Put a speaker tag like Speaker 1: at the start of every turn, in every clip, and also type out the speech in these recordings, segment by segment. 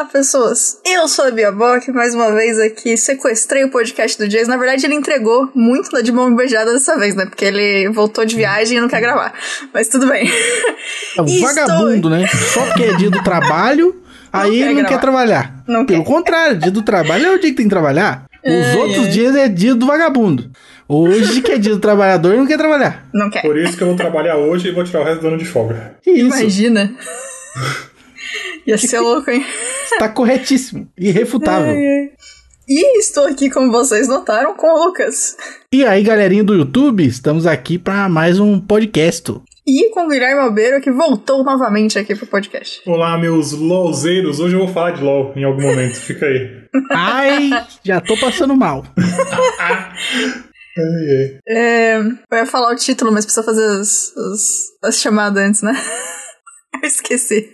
Speaker 1: Olá, pessoas! Eu sou a Bia Bock, mais uma vez aqui, sequestrei o podcast do Jason. Na verdade, ele entregou muito da de mão beijada dessa vez, né? Porque ele voltou de viagem e não quer gravar. Mas tudo bem.
Speaker 2: É um
Speaker 1: E
Speaker 2: vagabundo, né? Só porque é dia do trabalho, aí
Speaker 1: quer
Speaker 2: ele não
Speaker 1: gravar.
Speaker 2: quer trabalhar.
Speaker 1: Não
Speaker 2: Pelo
Speaker 1: quer.
Speaker 2: contrário, dia do trabalho é o dia que tem que trabalhar. Os
Speaker 1: Ai,
Speaker 2: outros
Speaker 1: ai.
Speaker 2: dias é dia do vagabundo. Hoje que é dia do trabalhador, não quer trabalhar.
Speaker 1: Não quer.
Speaker 3: Por isso que eu vou trabalhar hoje e vou tirar o resto do ano de folga.
Speaker 2: Que isso?
Speaker 1: Imagina. Ia ser louco, hein?
Speaker 2: Está corretíssimo. Irrefutável.
Speaker 1: E estou aqui, como vocês notaram, com o Lucas.
Speaker 2: E aí, galerinha do YouTube, estamos aqui para mais um podcast.
Speaker 1: E com o Guilherme Albeiro, que voltou novamente aqui pro podcast.
Speaker 3: Olá, meus LOLzeiros. Hoje eu vou falar de LOL em algum momento. Fica aí.
Speaker 2: Ai, já tô passando mal.
Speaker 1: É, eu ia falar o título, mas precisa fazer as, as, as chamadas antes, né? Eu esqueci.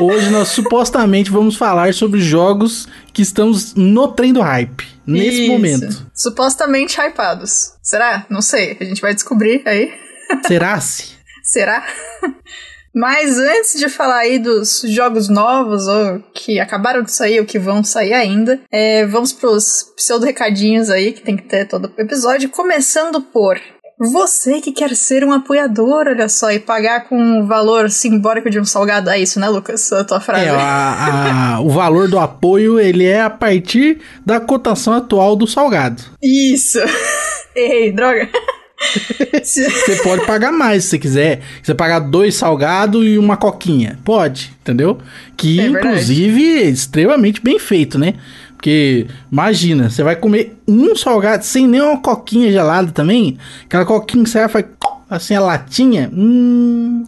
Speaker 2: Hoje nós supostamente vamos falar sobre jogos que estamos no trem do hype. Nesse
Speaker 1: Isso.
Speaker 2: momento.
Speaker 1: Supostamente hypados. Será? Não sei. A gente vai descobrir aí.
Speaker 2: Será-se?
Speaker 1: Será? Mas antes de falar aí dos jogos novos, ou que acabaram de sair, ou que vão sair ainda, é, vamos pros pseudo-recadinhos aí, que tem que ter todo o episódio, começando por... Você que quer ser um apoiador, olha só, e pagar com o valor simbólico de um salgado. É isso, né, Lucas? A tua frase.
Speaker 2: É, a- a- o valor do apoio ele é a partir da cotação atual do salgado.
Speaker 1: Isso! Errei, droga.
Speaker 2: Você pode pagar mais se você quiser. Você pagar dois salgados e uma coquinha. Pode, entendeu? Que
Speaker 1: É
Speaker 2: inclusive é extremamente bem feito, né? Porque imagina, você vai comer um salgado sem nenhuma coquinha gelada também. Aquela coquinha que você vai assim a latinha. Hum.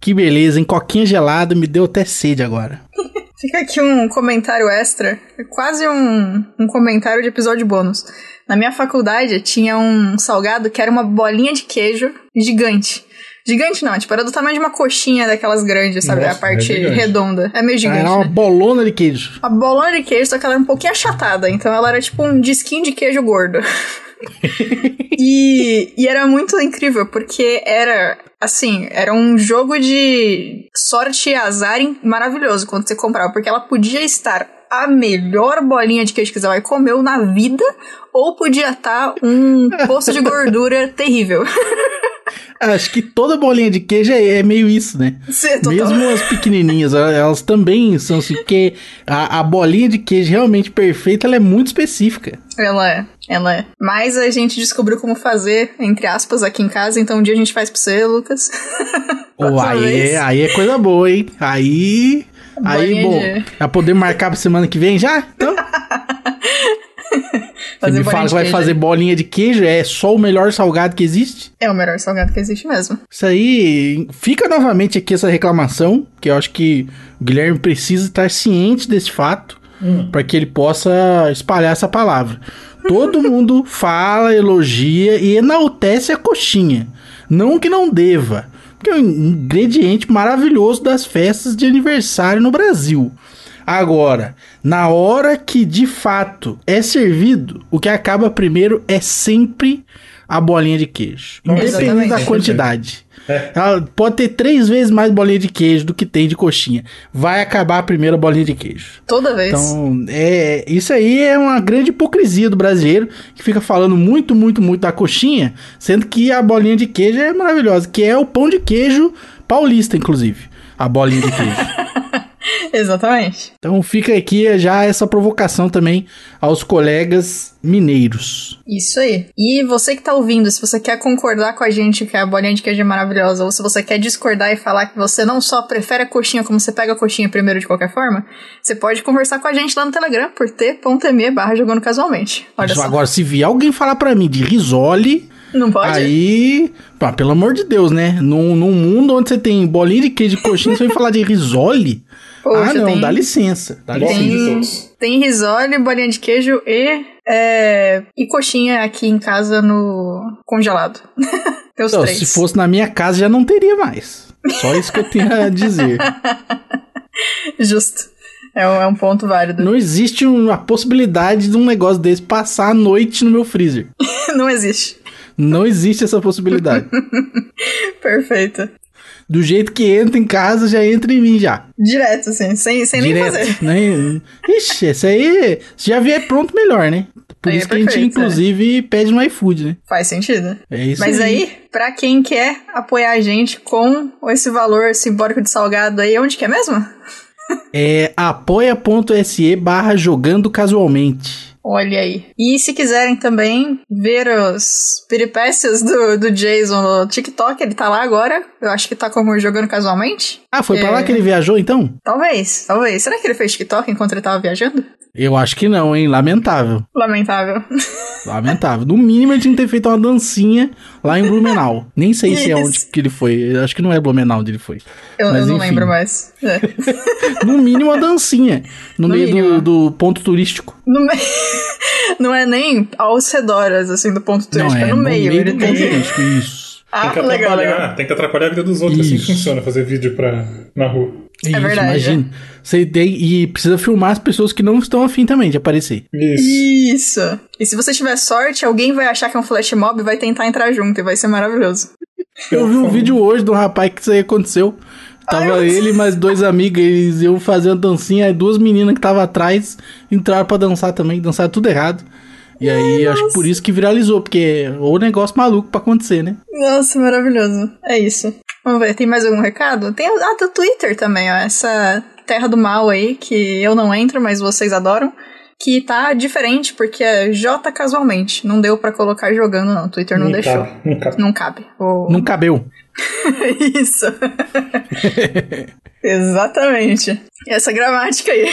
Speaker 2: Que beleza, hein? Coquinha gelada me deu até sede agora.
Speaker 1: Fica aqui um comentário extra, quase um, um comentário de episódio bônus. Na minha faculdade tinha um salgado que era uma bolinha de queijo gigante. Gigante não, tipo, era do tamanho de uma coxinha daquelas grandes, sabe?
Speaker 3: Nossa,
Speaker 1: a parte
Speaker 3: é
Speaker 1: redonda. É meio gigante,
Speaker 2: Era uma
Speaker 1: né?
Speaker 2: bolona de queijo.
Speaker 1: A bolona de queijo, só que ela era um pouquinho achatada, então ela era tipo um disquinho de queijo gordo. e, e era muito incrível, porque era, assim, era um jogo de sorte e azar maravilhoso quando você comprava, porque ela podia estar a melhor bolinha de queijo que você vai comer na vida, ou podia estar um poço de gordura terrível.
Speaker 2: Acho que toda bolinha de queijo é, é meio isso, né?
Speaker 1: Total.
Speaker 2: Mesmo as pequenininhas, elas também são assim, porque a, a bolinha de queijo realmente perfeita, ela é muito específica.
Speaker 1: Ela é, ela é. Mas a gente descobriu como fazer, entre aspas, aqui em casa, então um dia a gente faz pra você, Lucas. Próxima
Speaker 2: aí, é, aí é coisa boa, hein? Aí. Aí,
Speaker 1: Bolinha
Speaker 2: bom,
Speaker 1: de-
Speaker 2: vai poder marcar pra semana que vem já? Então, você me fala
Speaker 1: de
Speaker 2: que vai
Speaker 1: queijo.
Speaker 2: fazer bolinha de queijo, é só o melhor salgado que existe?
Speaker 1: É o melhor salgado que existe mesmo.
Speaker 2: Isso aí, fica novamente aqui essa reclamação, que eu acho que o Guilherme precisa estar ciente desse fato, para que ele possa espalhar essa palavra. Todo mundo fala, elogia e enaltece a coxinha. Não que não deva, porque é um ingrediente maravilhoso das festas de aniversário no Brasil. Agora, na hora que de fato é servido, o que acaba primeiro é sempre a bolinha de queijo. Independente da quantidade.
Speaker 3: É.
Speaker 2: Ela pode ter três vezes mais bolinha de queijo do que tem de coxinha. Vai acabar a primeira bolinha de queijo.
Speaker 1: Toda vez.
Speaker 2: Então, é, isso aí é uma grande hipocrisia do brasileiro que fica falando muito, muito, muito da coxinha, sendo que a bolinha de queijo é maravilhosa, que é o pão de queijo paulista, inclusive. A bolinha de queijo.
Speaker 1: Exatamente.
Speaker 2: Então fica aqui já essa provocação também aos colegas mineiros.
Speaker 1: Isso aí. E você que tá ouvindo, se você quer concordar com a gente que a bolinha de queijo é maravilhosa, ou se você quer discordar e falar que você não só prefere a coxinha como você pega a coxinha primeiro de qualquer forma, você pode conversar com a gente lá no Telegram por t.me barra jogando casualmente. Olha
Speaker 2: Isso,
Speaker 1: só.
Speaker 2: Agora, se vier alguém falar pra mim de risole,
Speaker 1: Não pode?
Speaker 2: Aí, pá, pelo amor de Deus, né? Num, num mundo onde você tem bolinha de queijo de coxinha, você vai falar de risole?
Speaker 1: Poxa,
Speaker 2: ah, não,
Speaker 1: tem-
Speaker 2: dá licença. Dá
Speaker 3: Bom,
Speaker 2: licença.
Speaker 1: Tem, tem risole, bolinha de queijo e, é, e coxinha aqui em casa no congelado. tem
Speaker 2: Então,
Speaker 1: três.
Speaker 2: se fosse na minha casa, já não teria mais. Só isso que eu tenho a dizer.
Speaker 1: Justo. É um, é um ponto válido.
Speaker 2: Não existe uma possibilidade de um negócio desse passar a noite no meu freezer.
Speaker 1: Não existe.
Speaker 2: Não existe essa possibilidade.
Speaker 1: Perfeito.
Speaker 2: Do jeito que entra em casa, já entra em mim já.
Speaker 1: Direto, assim, sem, sem nem fazer.
Speaker 2: Né? Ixi, esse aí, se já vier pronto, melhor, né? Por
Speaker 1: Aí
Speaker 2: isso
Speaker 1: é
Speaker 2: que a gente,
Speaker 1: perfeito,
Speaker 2: inclusive, pede no iFood, né?
Speaker 1: Faz sentido.
Speaker 2: É isso
Speaker 1: Mas aí, pra quem quer apoiar a gente com esse valor simbólico de salgado aí, onde que é mesmo?
Speaker 2: É apoia.se barra jogando casualmente.
Speaker 1: Olha aí. E se quiserem também ver os peripécias do, do Jason no TikTok, ele tá lá agora. Eu acho que tá como jogando casualmente.
Speaker 2: Ah, foi pra
Speaker 1: É.
Speaker 2: lá que ele viajou então?
Speaker 1: Talvez, talvez. Será que ele fez TikTok enquanto ele tava viajando?
Speaker 2: Eu acho que não, hein? Lamentável.
Speaker 1: Lamentável.
Speaker 2: Lamentável. No mínimo ele tinha que ter feito uma dancinha lá em Blumenau. Nem sei se é
Speaker 1: Isso.
Speaker 2: onde que ele foi. Eu acho que não é Blumenau onde ele foi.
Speaker 1: Eu,
Speaker 2: Mas
Speaker 1: eu não
Speaker 2: enfim.
Speaker 1: lembro mais. É.
Speaker 2: No mínimo uma dancinha. No,
Speaker 1: No
Speaker 2: meio do, do ponto turístico.
Speaker 1: No me... Não é nem aos redores, assim, do ponto turístico, é, no, meio. ele
Speaker 2: do
Speaker 1: tem
Speaker 2: ponto
Speaker 1: que...
Speaker 2: turístico. Isso.
Speaker 1: Ah,
Speaker 3: tem que
Speaker 1: legal,
Speaker 3: atrapalhar,
Speaker 1: legal.
Speaker 3: tem que atrapalhar a vida dos outros, assim
Speaker 2: Isso.
Speaker 3: que funciona, fazer vídeo pra, na rua.
Speaker 2: Isso,
Speaker 1: verdade,
Speaker 2: imagina. Você tem, e precisa filmar as pessoas que não estão afim também de aparecer.
Speaker 3: Isso.
Speaker 1: Isso. E se você tiver sorte, alguém vai achar que é um flash mob e vai tentar entrar junto, e vai ser maravilhoso.
Speaker 2: Eu vi um vídeo hoje do rapaz que isso aí aconteceu. Tava
Speaker 1: Ai,
Speaker 2: ele e mais dois amigos, eles fazer uma dancinha, aí duas meninas que estavam atrás entraram pra dançar também, dançaram tudo errado. E aí, acho que por isso que viralizou, porque é o negócio maluco pra acontecer, né?
Speaker 1: Nossa, maravilhoso. É isso. Vamos ver, tem mais algum recado? Tem ah, do Twitter também, ó. Essa terra do mal aí, que eu não entro, mas vocês adoram. Que tá diferente, porque é J casualmente. Não deu pra colocar jogando, não. O Twitter não, deixou.
Speaker 3: cabe, não cabe.
Speaker 1: Não cabe. O-
Speaker 2: Não cabeu.
Speaker 1: Isso. Exatamente. Essa gramática aí.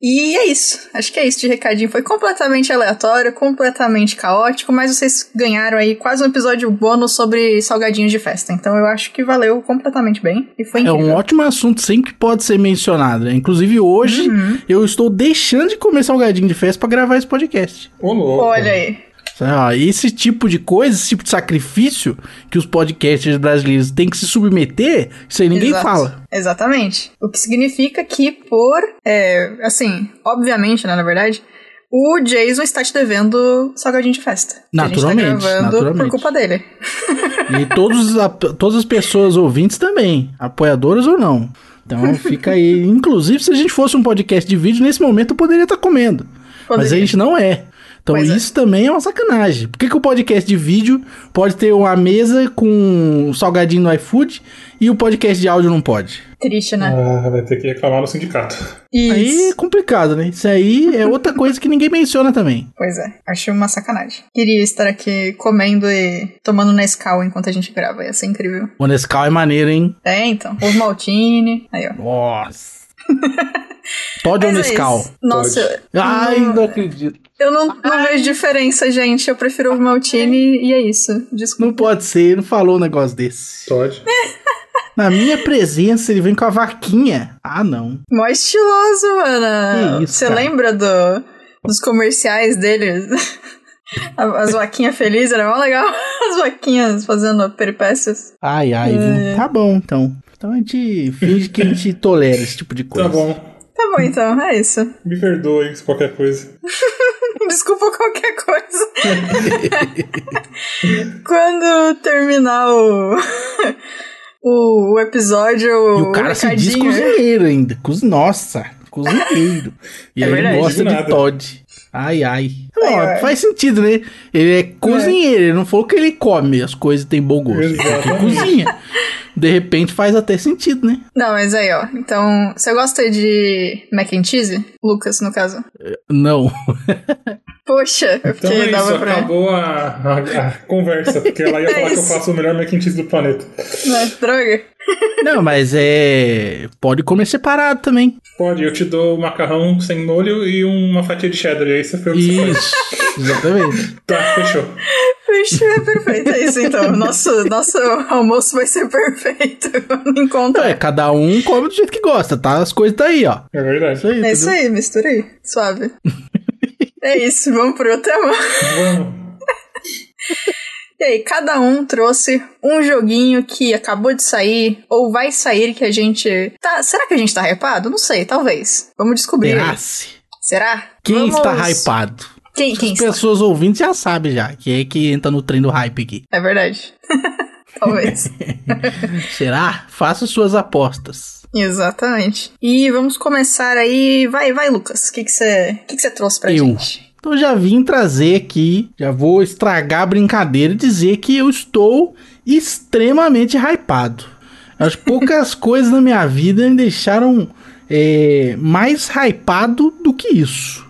Speaker 1: E é isso. Acho que é isso de recadinho. Foi completamente aleatório, completamente caótico, mas vocês ganharam aí quase um episódio bônus sobre salgadinhos de festa. Então eu acho que valeu completamente bem. E foi
Speaker 2: É
Speaker 1: incrível.
Speaker 2: um ótimo assunto, sempre pode ser mencionado. Né? Inclusive hoje,
Speaker 1: Uhum.
Speaker 2: eu estou deixando de comer salgadinho de festa pra gravar esse podcast.
Speaker 3: Ô, louco.
Speaker 1: Olha aí.
Speaker 2: Ó, esse tipo de coisa, esse tipo de sacrifício que os podcasters brasileiros têm que se submeter, isso aí ninguém
Speaker 1: Exato.
Speaker 2: fala.
Speaker 1: Exatamente. O que significa que por. é, assim, obviamente, né, na verdade. O Jason está te devendo salgadinho de festa. Que
Speaker 2: Naturalmente,
Speaker 1: A gente tá
Speaker 2: naturalmente.
Speaker 1: por culpa dele.
Speaker 2: E todos, a- todas as pessoas ouvintes também, apoiadoras ou não. Então fica aí. Inclusive, se a gente fosse um podcast de vídeo, nesse momento eu poderia estar comendo. Mas a
Speaker 1: Poderia.
Speaker 2: gente não é. Então
Speaker 1: Pois é.
Speaker 2: isso também é uma sacanagem. Por que, que o podcast de vídeo pode ter uma mesa com um salgadinho no iFood e o podcast de áudio não pode?
Speaker 1: Triste, né?
Speaker 3: Ah, vai ter que reclamar no sindicato.
Speaker 2: Aí
Speaker 1: Isso.
Speaker 2: é complicado, né? Isso aí é outra coisa que ninguém menciona também.
Speaker 1: Pois é, acho uma sacanagem. Queria estar aqui comendo e tomando Nescau enquanto a gente grava, ia ser incrível.
Speaker 2: O Nescau é maneiro, hein?
Speaker 1: É, então, ovo maltine, aí ó.
Speaker 2: Nossa. Todd ou
Speaker 1: Mas é
Speaker 2: Nescau?
Speaker 1: isso. Nossa, eu-
Speaker 2: Ai,
Speaker 1: não,
Speaker 2: não acredito.
Speaker 1: Eu não, não vejo diferença, gente. Eu prefiro ovo maltine e é isso. Desculpa.
Speaker 2: Não pode ser, não falou um negócio desse.
Speaker 3: Todd.
Speaker 2: Na minha presença, ele vem com a vaquinha. Ah, não.
Speaker 1: Mó estiloso, mano.
Speaker 2: Que isso,
Speaker 1: Você lembra do, dos comerciais dele? As vaquinhas felizes, era mó legal. As vaquinhas fazendo peripécias.
Speaker 2: Ai, ai, viu? Tá bom, então. Então a gente finge que a gente tolera esse tipo de coisa.
Speaker 3: Tá bom.
Speaker 1: Tá bom, então, é isso.
Speaker 3: Me perdoe se qualquer coisa.
Speaker 1: Desculpa qualquer coisa. Quando terminar o, o, o episódio,
Speaker 2: E o cara se diz cozinheiro ainda. Coz... Nossa, cozinheiro. E
Speaker 1: É
Speaker 2: aí
Speaker 1: verdade.
Speaker 2: ele gosta
Speaker 3: De
Speaker 2: de. Todd. Ai, ai.
Speaker 1: Ai,
Speaker 2: Bom,
Speaker 1: ai.
Speaker 2: faz sentido, né? Ele é cozinheiro, ele não falou que ele come as coisas e tem bom gosto. Ele cozinha. De repente faz até sentido, né?
Speaker 1: Não, mas aí, ó. Então, você gosta de mac and cheese? Lucas, no caso.
Speaker 2: Não.
Speaker 1: Poxa, eu
Speaker 3: Então
Speaker 1: fiquei
Speaker 3: é
Speaker 1: dava
Speaker 3: isso,
Speaker 1: pra.
Speaker 3: acabou a, a- a conversa, porque ela ia
Speaker 1: É
Speaker 3: falar que eu
Speaker 1: isso.
Speaker 3: faço o melhor mac and cheese do planeta.
Speaker 1: Né? Droga.
Speaker 2: Não, mas é. Pode comer separado também.
Speaker 3: Pode, eu te dou um macarrão sem molho e uma fatia de cheddar, e aí você foi o que você faz.
Speaker 2: Isso. Exatamente.
Speaker 3: Tá, fechou.
Speaker 1: Vixe, é perfeito. É isso, então. Nosso, nosso almoço vai ser perfeito encontrar.
Speaker 2: é, cada um come do jeito que gosta, tá? As coisas tá aí, ó.
Speaker 3: É verdade.
Speaker 2: Isso aí,
Speaker 1: É isso aí, mistura aí. Suave. é isso, vamos pro tema.
Speaker 3: Vamos.
Speaker 1: E aí, cada um trouxe um joguinho que acabou de sair ou vai sair que a gente. Tá, será que a gente tá hypado? Não sei, talvez. Vamos descobrir. Será?
Speaker 2: Quem
Speaker 1: Vamos-
Speaker 2: está hypado?
Speaker 1: Quem, quem
Speaker 2: As pessoas ouvintes já sabem já, que é que entra no trem do hype aqui.
Speaker 1: É verdade. Talvez.
Speaker 2: Será? Faça suas apostas.
Speaker 1: Exatamente. E vamos começar aí. Vai, vai, Lucas. O que você que que que trouxe pra
Speaker 2: Eu.
Speaker 1: gente?
Speaker 2: Então já vim trazer aqui, já vou estragar a brincadeira e dizer que eu estou extremamente hypado. As poucas coisas na minha vida me deixaram é, mais hypado do que isso.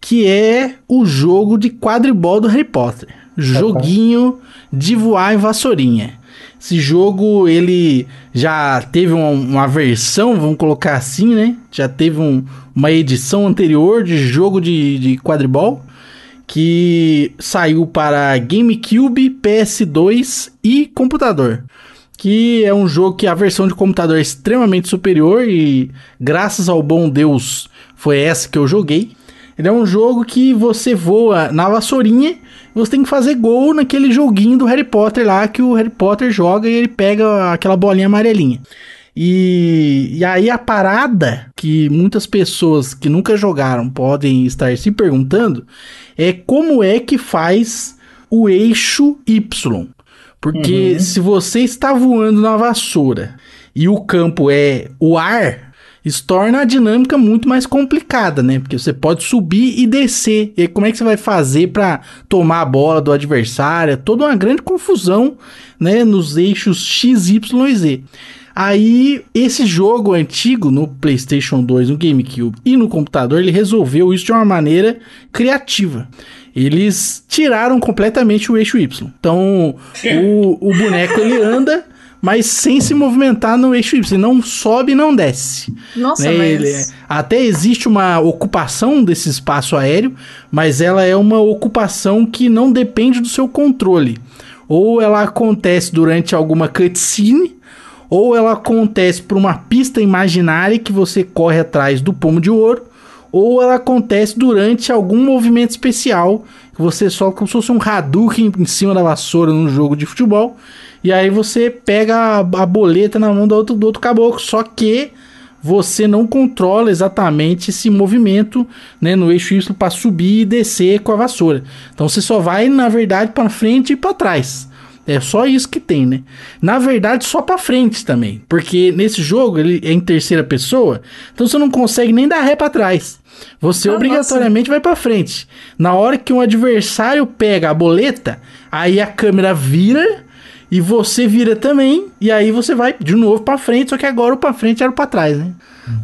Speaker 2: Que é o jogo de quadribol do Harry Potter. Joguinho de voar em vassourinha. Esse jogo, ele já teve uma, uma versão, vamos colocar assim, né? Já teve um- uma edição anterior de jogo de, de quadribol que saiu para GameCube, PS2 e computador. Que é um jogo que a versão de computador é extremamente superior e graças ao bom Deus foi essa que eu joguei. Ele é um jogo que você voa na vassourinha e você tem que fazer gol naquele joguinho do Harry Potter lá que o Harry Potter joga e ele pega aquela bolinha amarelinha. E, e aí a parada que muitas pessoas que nunca jogaram podem estar se perguntando é como é que faz o eixo Y. Porque se você está voando na vassoura e o campo é o ar, isso torna a dinâmica muito mais complicada, né? Porque você pode subir e descer. E aí, como é que você vai fazer para tomar a bola do adversário? É toda uma grande confusão, né? Nos eixos X, Y e Z. Aí, esse jogo antigo no PlayStation 2, no GameCube e no computador, ele resolveu isso de uma maneira criativa. Eles tiraram completamente o eixo Y. Então, o, o boneco ele anda, mas sem se movimentar no eixo Y. Não sobe e não desce.
Speaker 1: Nossa,
Speaker 2: né?
Speaker 1: mas.
Speaker 2: Ele- até existe uma ocupação desse espaço aéreo, mas ela é uma ocupação que não depende do seu controle. Ou ela acontece durante alguma cutscene, ou ela acontece por uma pista imaginária que você corre atrás do pomo de ouro, ou ela acontece durante algum movimento especial que você solta como se fosse um Hadouken em cima da vassoura num jogo de futebol. E aí você pega a, a boleta na mão do outro, do outro caboclo. Só que você não controla exatamente esse movimento né, no eixo Y para subir e descer com a vassoura. Então você só vai, na verdade, para frente e para trás. É só isso que tem, né? Na verdade, só pra frente também. Porque nesse jogo ele é em terceira pessoa, então você não consegue nem dar ré pra trás. Você
Speaker 1: Ah,
Speaker 2: obrigatoriamente vai pra frente. Na hora que um adversário pega a boleta, aí a câmera vira e você vira também, e aí você vai de novo pra frente, só que agora o pra frente era o pra trás, né?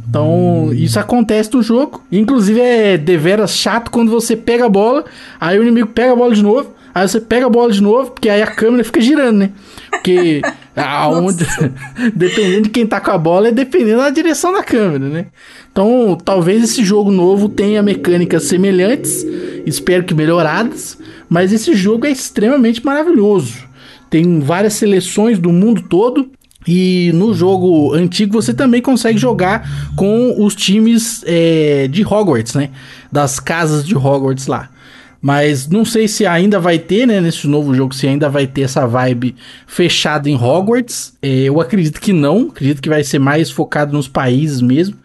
Speaker 2: Então, isso acontece no jogo. Inclusive é deveras chato quando você pega a bola, aí o inimigo pega a bola de novo, aí você pega a bola de novo, porque aí a câmera fica girando, né? Porque aonde, dependendo de quem tá com a bola, é dependendo da direção da câmera, né? Então, talvez esse jogo novo tenha mecânicas semelhantes, espero que melhoradas, mas esse jogo é extremamente maravilhoso. Tem várias seleções do mundo todo. E no jogo antigo você também consegue jogar com os times é, de Hogwarts, né? Das casas de Hogwarts lá. Mas não sei se ainda vai ter, né? Nesse novo jogo, se ainda vai ter essa vibe fechada em Hogwarts. É, eu acredito que não. Acredito que vai ser mais focado nos países mesmo.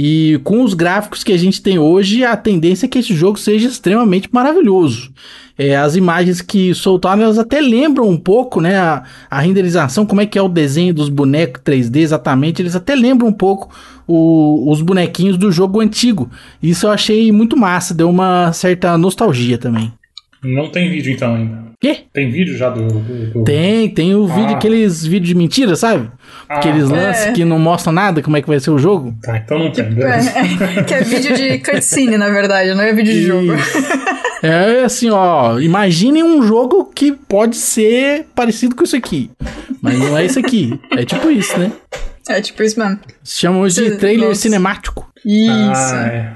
Speaker 2: E com os gráficos que a gente tem hoje, a tendência é que esse jogo seja extremamente maravilhoso. É, as imagens que soltaram, elas até lembram um pouco, né? A, a renderização, como é que é o desenho dos bonecos 3D exatamente. Eles até lembram um pouco o- os bonequinhos do jogo antigo. Isso eu achei muito massa, deu uma certa nostalgia também.
Speaker 3: Não tem vídeo então ainda.
Speaker 2: Quê?
Speaker 3: Tem vídeo já do. do- do-
Speaker 2: Tem, tem o vídeo,
Speaker 3: Ah.
Speaker 2: aqueles vídeos de mentira, sabe?
Speaker 3: Ah,
Speaker 2: Aqueles
Speaker 3: tá.
Speaker 2: lances
Speaker 1: É.
Speaker 2: que não mostram nada, como é que vai ser o jogo.
Speaker 3: Tá, então não tem. beleza.
Speaker 1: É, que é vídeo de cutscene, na verdade, não é vídeo de jogo.
Speaker 2: É assim, ó. Imaginem um jogo que pode ser parecido com isso aqui. Mas não é isso aqui. É tipo isso, né?
Speaker 1: É tipo isso mesmo.
Speaker 2: Se chama hoje de trailer
Speaker 1: nossa.
Speaker 2: cinemático.
Speaker 1: Isso.
Speaker 3: Ah, é.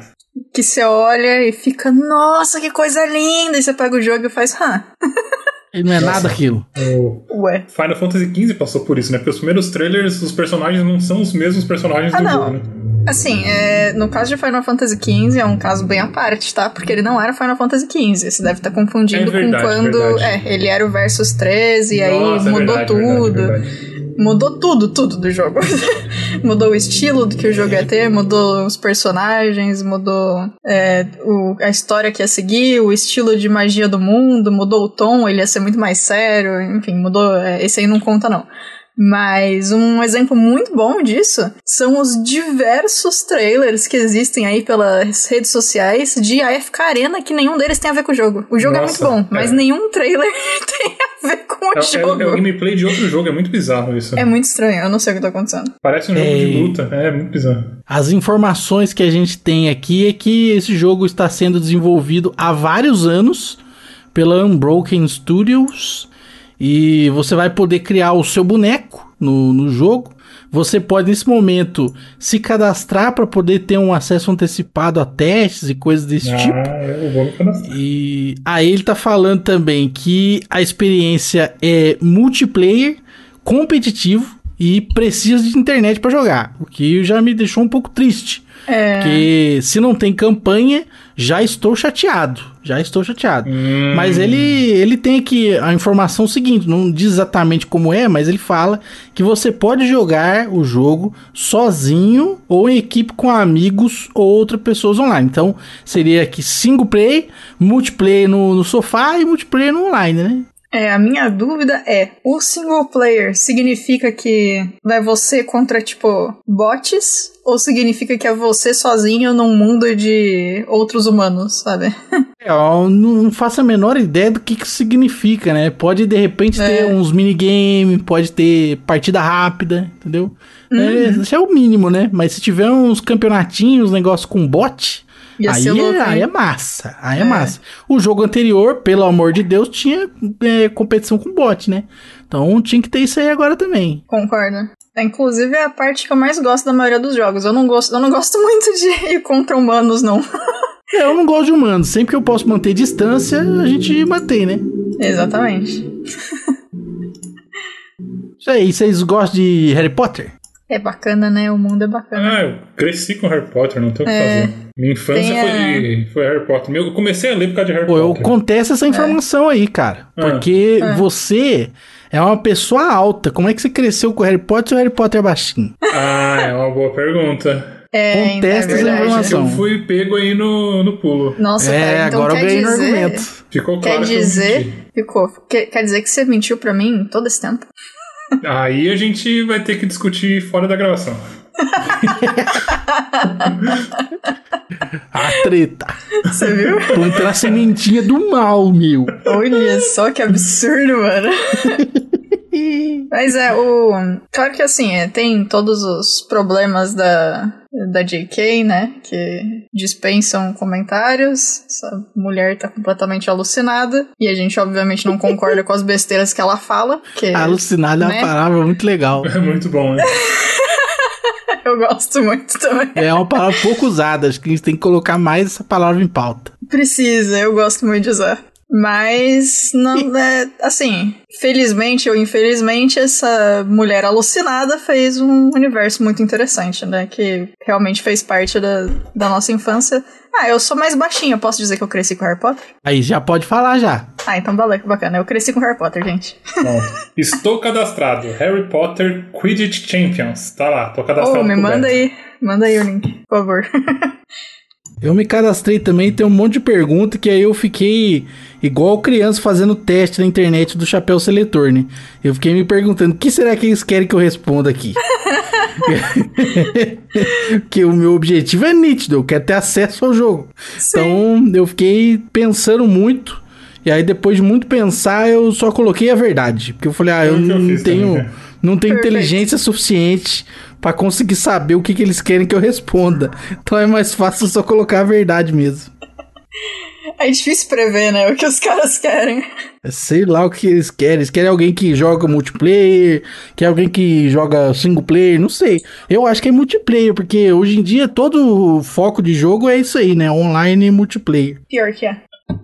Speaker 1: Que você olha e fica, nossa, que coisa linda! E você pega o jogo e faz, hã,
Speaker 2: E não é nada aquilo.
Speaker 3: O
Speaker 1: ué.
Speaker 3: Final Fantasy XV passou por isso, né? Porque os primeiros trailers, os personagens não são os mesmos personagens
Speaker 1: Ah,
Speaker 3: do
Speaker 1: não.
Speaker 3: jogo, né?
Speaker 1: Assim, é, no caso de Final Fantasy XV é um caso bem à parte, tá? Porque ele não era Final Fantasy XV. Você deve estar confundindo
Speaker 3: É verdade,
Speaker 1: com quando.
Speaker 3: verdade.
Speaker 1: É, ele era o Versus 13 e aí
Speaker 3: é
Speaker 1: mudou
Speaker 3: verdade, verdade,
Speaker 1: tudo. Mudou tudo, tudo do jogo. mudou o estilo do que o jogo ia ter, mudou os personagens, mudou é, o, a história que ia seguir, o estilo de magia do mundo, mudou o tom, ele ia ser muito mais sério, enfim, mudou. É, esse aí não conta, não. Mas um exemplo muito bom disso são os diversos trailers que existem aí pelas redes sociais de AFK Arena, que nenhum deles tem a ver com o jogo. O jogo
Speaker 3: Nossa,
Speaker 1: é muito bom, mas
Speaker 3: é.
Speaker 1: nenhum trailer tem a ver com o
Speaker 3: É, é,
Speaker 1: jogo.
Speaker 3: é o gameplay de outro jogo, é muito bizarro isso.
Speaker 1: É muito estranho, eu não sei o que tá acontecendo.
Speaker 3: Parece um jogo
Speaker 2: É.
Speaker 3: de luta, é muito bizarro.
Speaker 2: As informações que a gente tem aqui é que esse jogo está sendo desenvolvido há vários anos pela Unbroken Studios e você vai poder criar o seu boneco no, no jogo. Você pode, nesse momento, se cadastrar para poder ter um acesso antecipado a testes e coisas desse tipo.
Speaker 3: Ah, eu vou me cadastrar.
Speaker 2: E aí ele tá falando também que a experiência é multiplayer, competitivo e precisa de internet para jogar, o que já me deixou um pouco triste.
Speaker 1: É.
Speaker 2: Porque se não tem campanha, já estou chateado. Já estou chateado.
Speaker 3: Hum.
Speaker 2: Mas ele, ele tem aqui a informação seguinte, não diz exatamente como é, mas ele fala que você pode jogar o jogo sozinho ou em equipe com amigos ou outras pessoas online. Então seria aqui single play, multiplayer no, no sofá e multiplayer no online, né?
Speaker 1: É, a minha dúvida é: o single player significa que vai você contra, tipo, bots? Ou significa que é você sozinho num mundo de outros humanos, sabe?
Speaker 2: É, eu não faço a menor ideia do que, que significa, né? Pode de repente
Speaker 1: É.
Speaker 2: ter uns minigame, pode ter partida rápida, entendeu? É, isso é o mínimo, né? Mas se tiver uns campeonatinhos, negócio com bot, aí,
Speaker 1: ser louco,
Speaker 2: é, aí é massa. Aí é.
Speaker 1: É.
Speaker 2: massa. O jogo anterior, pelo amor de Deus, tinha é, competição com bot, né? Então tinha que ter isso aí agora também.
Speaker 1: Concordo. É, inclusive é a parte que eu mais gosto da maioria dos jogos. Eu não gosto, eu não gosto muito de ir contra humanos, não.
Speaker 2: É, eu não gosto de humanos. Sempre que eu posso manter distância, a gente mantém, né?
Speaker 1: Exatamente.
Speaker 2: Isso aí, vocês gostam de Harry Potter?
Speaker 1: É bacana, né? O mundo é bacana.
Speaker 3: Ah, eu cresci com Harry Potter, não tem o que
Speaker 1: É.
Speaker 3: fazer. Minha infância
Speaker 1: a-
Speaker 3: foi, foi Harry Potter. Meu, eu comecei a ler por causa de Harry
Speaker 2: Pô, eu
Speaker 3: Potter.
Speaker 2: contesto essa informação aí, cara.
Speaker 3: Ah.
Speaker 2: Porque você é uma pessoa alta. Como é que você cresceu com o Harry Potter se o Harry Potter é baixinho?
Speaker 3: Ah, é uma boa pergunta.
Speaker 1: É,
Speaker 2: Contesta
Speaker 1: é
Speaker 2: essa
Speaker 1: verdade.
Speaker 2: informação.
Speaker 3: Eu fui pego aí no, no pulo.
Speaker 1: Nossa,
Speaker 2: é,
Speaker 1: cara, então
Speaker 2: agora eu
Speaker 1: quer
Speaker 2: ganhei no
Speaker 1: dizer...
Speaker 2: argumento.
Speaker 3: Ficou
Speaker 1: Quer
Speaker 3: claro que eu menti.
Speaker 1: dizer... Ficou. Quer, quer dizer que você mentiu pra mim todo esse tempo?
Speaker 3: Aí a gente vai ter que discutir fora da gravação.
Speaker 2: A treta.
Speaker 1: Você viu?
Speaker 2: Plantando a sementinha do mal, meu.
Speaker 1: Olha só que absurdo, mano. Mas é, o. Claro que assim, é, tem todos os problemas da, da JK, né? Que dispensam comentários. Essa mulher tá completamente alucinada. E a gente, obviamente, não concorda com as besteiras que ela fala. Que
Speaker 2: Alucinado é uma
Speaker 1: Né?
Speaker 2: palavra muito legal.
Speaker 3: É muito bom, né?
Speaker 1: eu gosto muito também.
Speaker 2: É uma palavra pouco usada. Acho que a gente tem que colocar mais essa palavra em pauta.
Speaker 1: Precisa, eu gosto muito de usar. Mas, não, é, assim, felizmente ou infelizmente, essa mulher alucinada fez um universo muito interessante, né? Que realmente fez parte da, da nossa infância. Ah, eu sou mais baixinha, posso dizer que eu cresci com Harry Potter?
Speaker 2: Aí já pode falar já.
Speaker 1: Ah, então valeu, que bacana. Eu cresci com Harry Potter, gente.
Speaker 3: Bom, estou cadastrado. Harry Potter Quidditch Champions. Tá lá, tô cadastrado.
Speaker 1: me
Speaker 3: pro
Speaker 1: manda aí, manda aí o link, por favor.
Speaker 2: Eu me cadastrei também, tem um monte de pergunta que aí eu fiquei igual criança fazendo teste na internet do chapéu seletor, né? Eu fiquei me perguntando, o que será que eles querem que eu responda aqui? Porque o meu objetivo é nítido, eu quero ter acesso ao jogo. Então eu fiquei pensando muito, e aí depois de muito pensar, eu só coloquei a verdade. Porque eu falei, ah, eu
Speaker 3: eu
Speaker 2: não tenho,
Speaker 3: também, né?
Speaker 2: não tenho
Speaker 1: Perfeito.
Speaker 2: inteligência suficiente pra conseguir saber o que, que eles querem que eu responda. Então é mais fácil só colocar a verdade mesmo.
Speaker 1: É difícil prever, né, o que os caras querem.
Speaker 2: É, Sei lá o que eles querem. Eles querem alguém que joga multiplayer, quer alguém que joga single player, não sei. Eu acho que é multiplayer, porque hoje em dia todo o foco de jogo é isso aí, né? Online e multiplayer.
Speaker 1: Pior que é.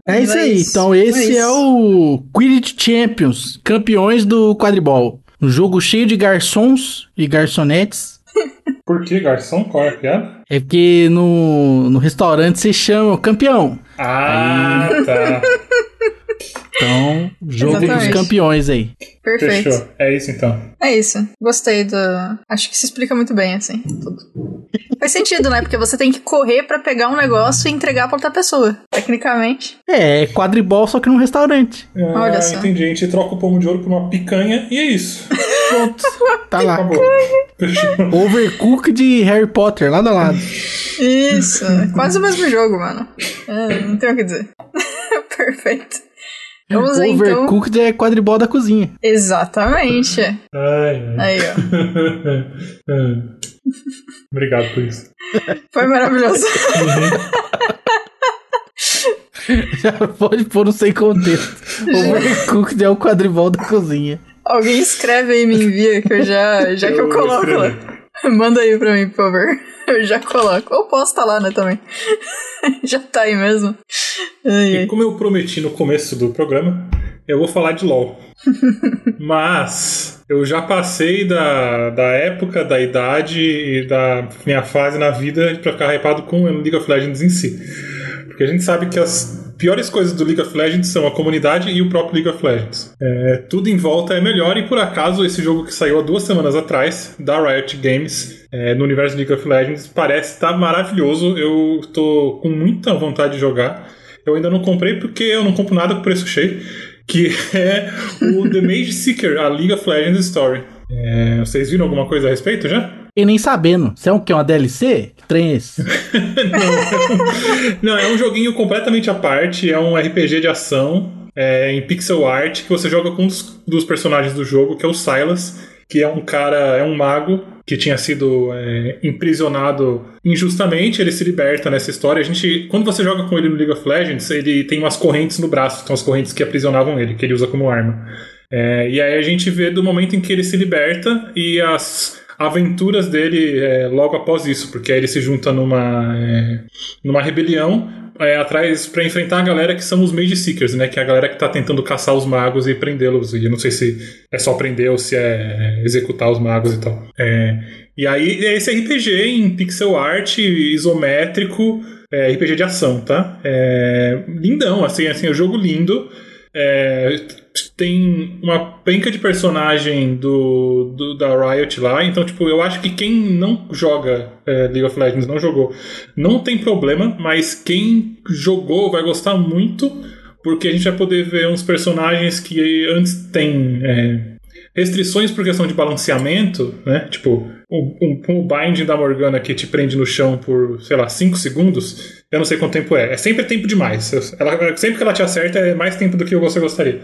Speaker 2: É isso
Speaker 1: É
Speaker 2: aí. Então
Speaker 1: é
Speaker 2: esse é,
Speaker 1: isso.
Speaker 2: o Quidditch Champions, campeões do quadribol. Um jogo cheio de garçons e garçonetes.
Speaker 3: Por que, garçom? Qual é a piada?
Speaker 2: É porque no, no restaurante se chama campeão.
Speaker 3: Ah, tá.
Speaker 2: Então, jogo
Speaker 1: Exatamente.
Speaker 2: dos campeões aí.
Speaker 1: Perfeito.
Speaker 3: Fechou. É isso então.
Speaker 1: É isso. Gostei do. Acho que se explica muito bem, assim, tudo. Faz sentido, né? Porque você tem que correr pra pegar um negócio e entregar pra outra pessoa. Tecnicamente.
Speaker 2: É, é quadribol só que num restaurante.
Speaker 3: Ah,
Speaker 1: Olha só.
Speaker 3: entendi. A gente troca o pomo de ouro por uma picanha e é isso.
Speaker 2: Pronto. Tá lá.
Speaker 3: Acabou.
Speaker 2: Overcook de Harry Potter, lado a lado.
Speaker 1: Isso. é Quase o mesmo jogo, mano. É, não tenho o que dizer. Perfeito. Vamos ver então.
Speaker 2: Overcooked é quadribol da cozinha.
Speaker 1: Exatamente.
Speaker 3: Ai, ai.
Speaker 1: Aí, ó.
Speaker 3: Obrigado por isso.
Speaker 1: Foi maravilhoso.
Speaker 2: Já pode pôr no sem contexto. Overcooked é o quadribol da cozinha.
Speaker 1: Alguém escreve aí e me envia que eu já, já que eu
Speaker 3: Eu
Speaker 1: coloco lá. Manda aí pra mim, por favor. Eu já coloco. Ou posta lá, né, também. já tá aí mesmo. Ai,
Speaker 3: E como eu prometi no começo do programa, eu vou falar de LoL. Mas eu já passei da, da época, da idade e da minha fase na vida pra ficar hypado com o League of Legends em si. Porque a gente sabe que as piores coisas do League of Legends são a comunidade e o próprio League of Legends. É, tudo em volta é melhor e por acaso esse jogo que saiu há duas semanas atrás, da Riot Games, é, no universo League of Legends, parece estar maravilhoso. Eu tô com muita vontade de jogar. Eu ainda não comprei porque eu não compro nada com preço cheio, que é o The Mage Seeker, a League of Legends Story. É, vocês viram alguma coisa a respeito já?
Speaker 2: E nem sabendo. Você é um que? Uma DLC? Que trem é esse?
Speaker 3: Não, é um joguinho completamente à parte, é um RPG de ação é, em pixel art que você joga com um dos, dos personagens do jogo, que é o Silas, que é um cara, é um mago que tinha sido é, imprisionado injustamente, ele se liberta nessa história. A gente, quando você joga com ele no League of Legends, ele tem umas correntes no braço, são as correntes que aprisionavam ele, que ele usa como arma. É, e aí a gente vê do momento em que ele se liberta e as aventuras dele é, logo após isso, porque aí ele se junta numa, é, numa rebelião é, atrás para enfrentar a galera que são os Mage Seekers, né? Que é a galera que tá tentando caçar os magos e prendê-los. E eu não sei se é só prender ou se é executar os magos e tal. É, e aí é esse RPG em pixel art isométrico, é, RPG de ação, tá? É, lindão, assim, assim, é um jogo lindo. É, tem uma penca de personagem do, do- da Riot lá, então tipo, eu acho que quem não joga é, League of Legends, não jogou, não tem problema, mas quem jogou vai gostar muito, porque a gente vai poder ver uns personagens que antes tem é, restrições por questão de balanceamento, né? Tipo, o, um, o binding da Morgana que te prende no chão por, sei lá, 5 segundos. Eu não sei quanto tempo é. É sempre tempo demais. Ela, sempre que ela te acerta é mais tempo do que você gostaria.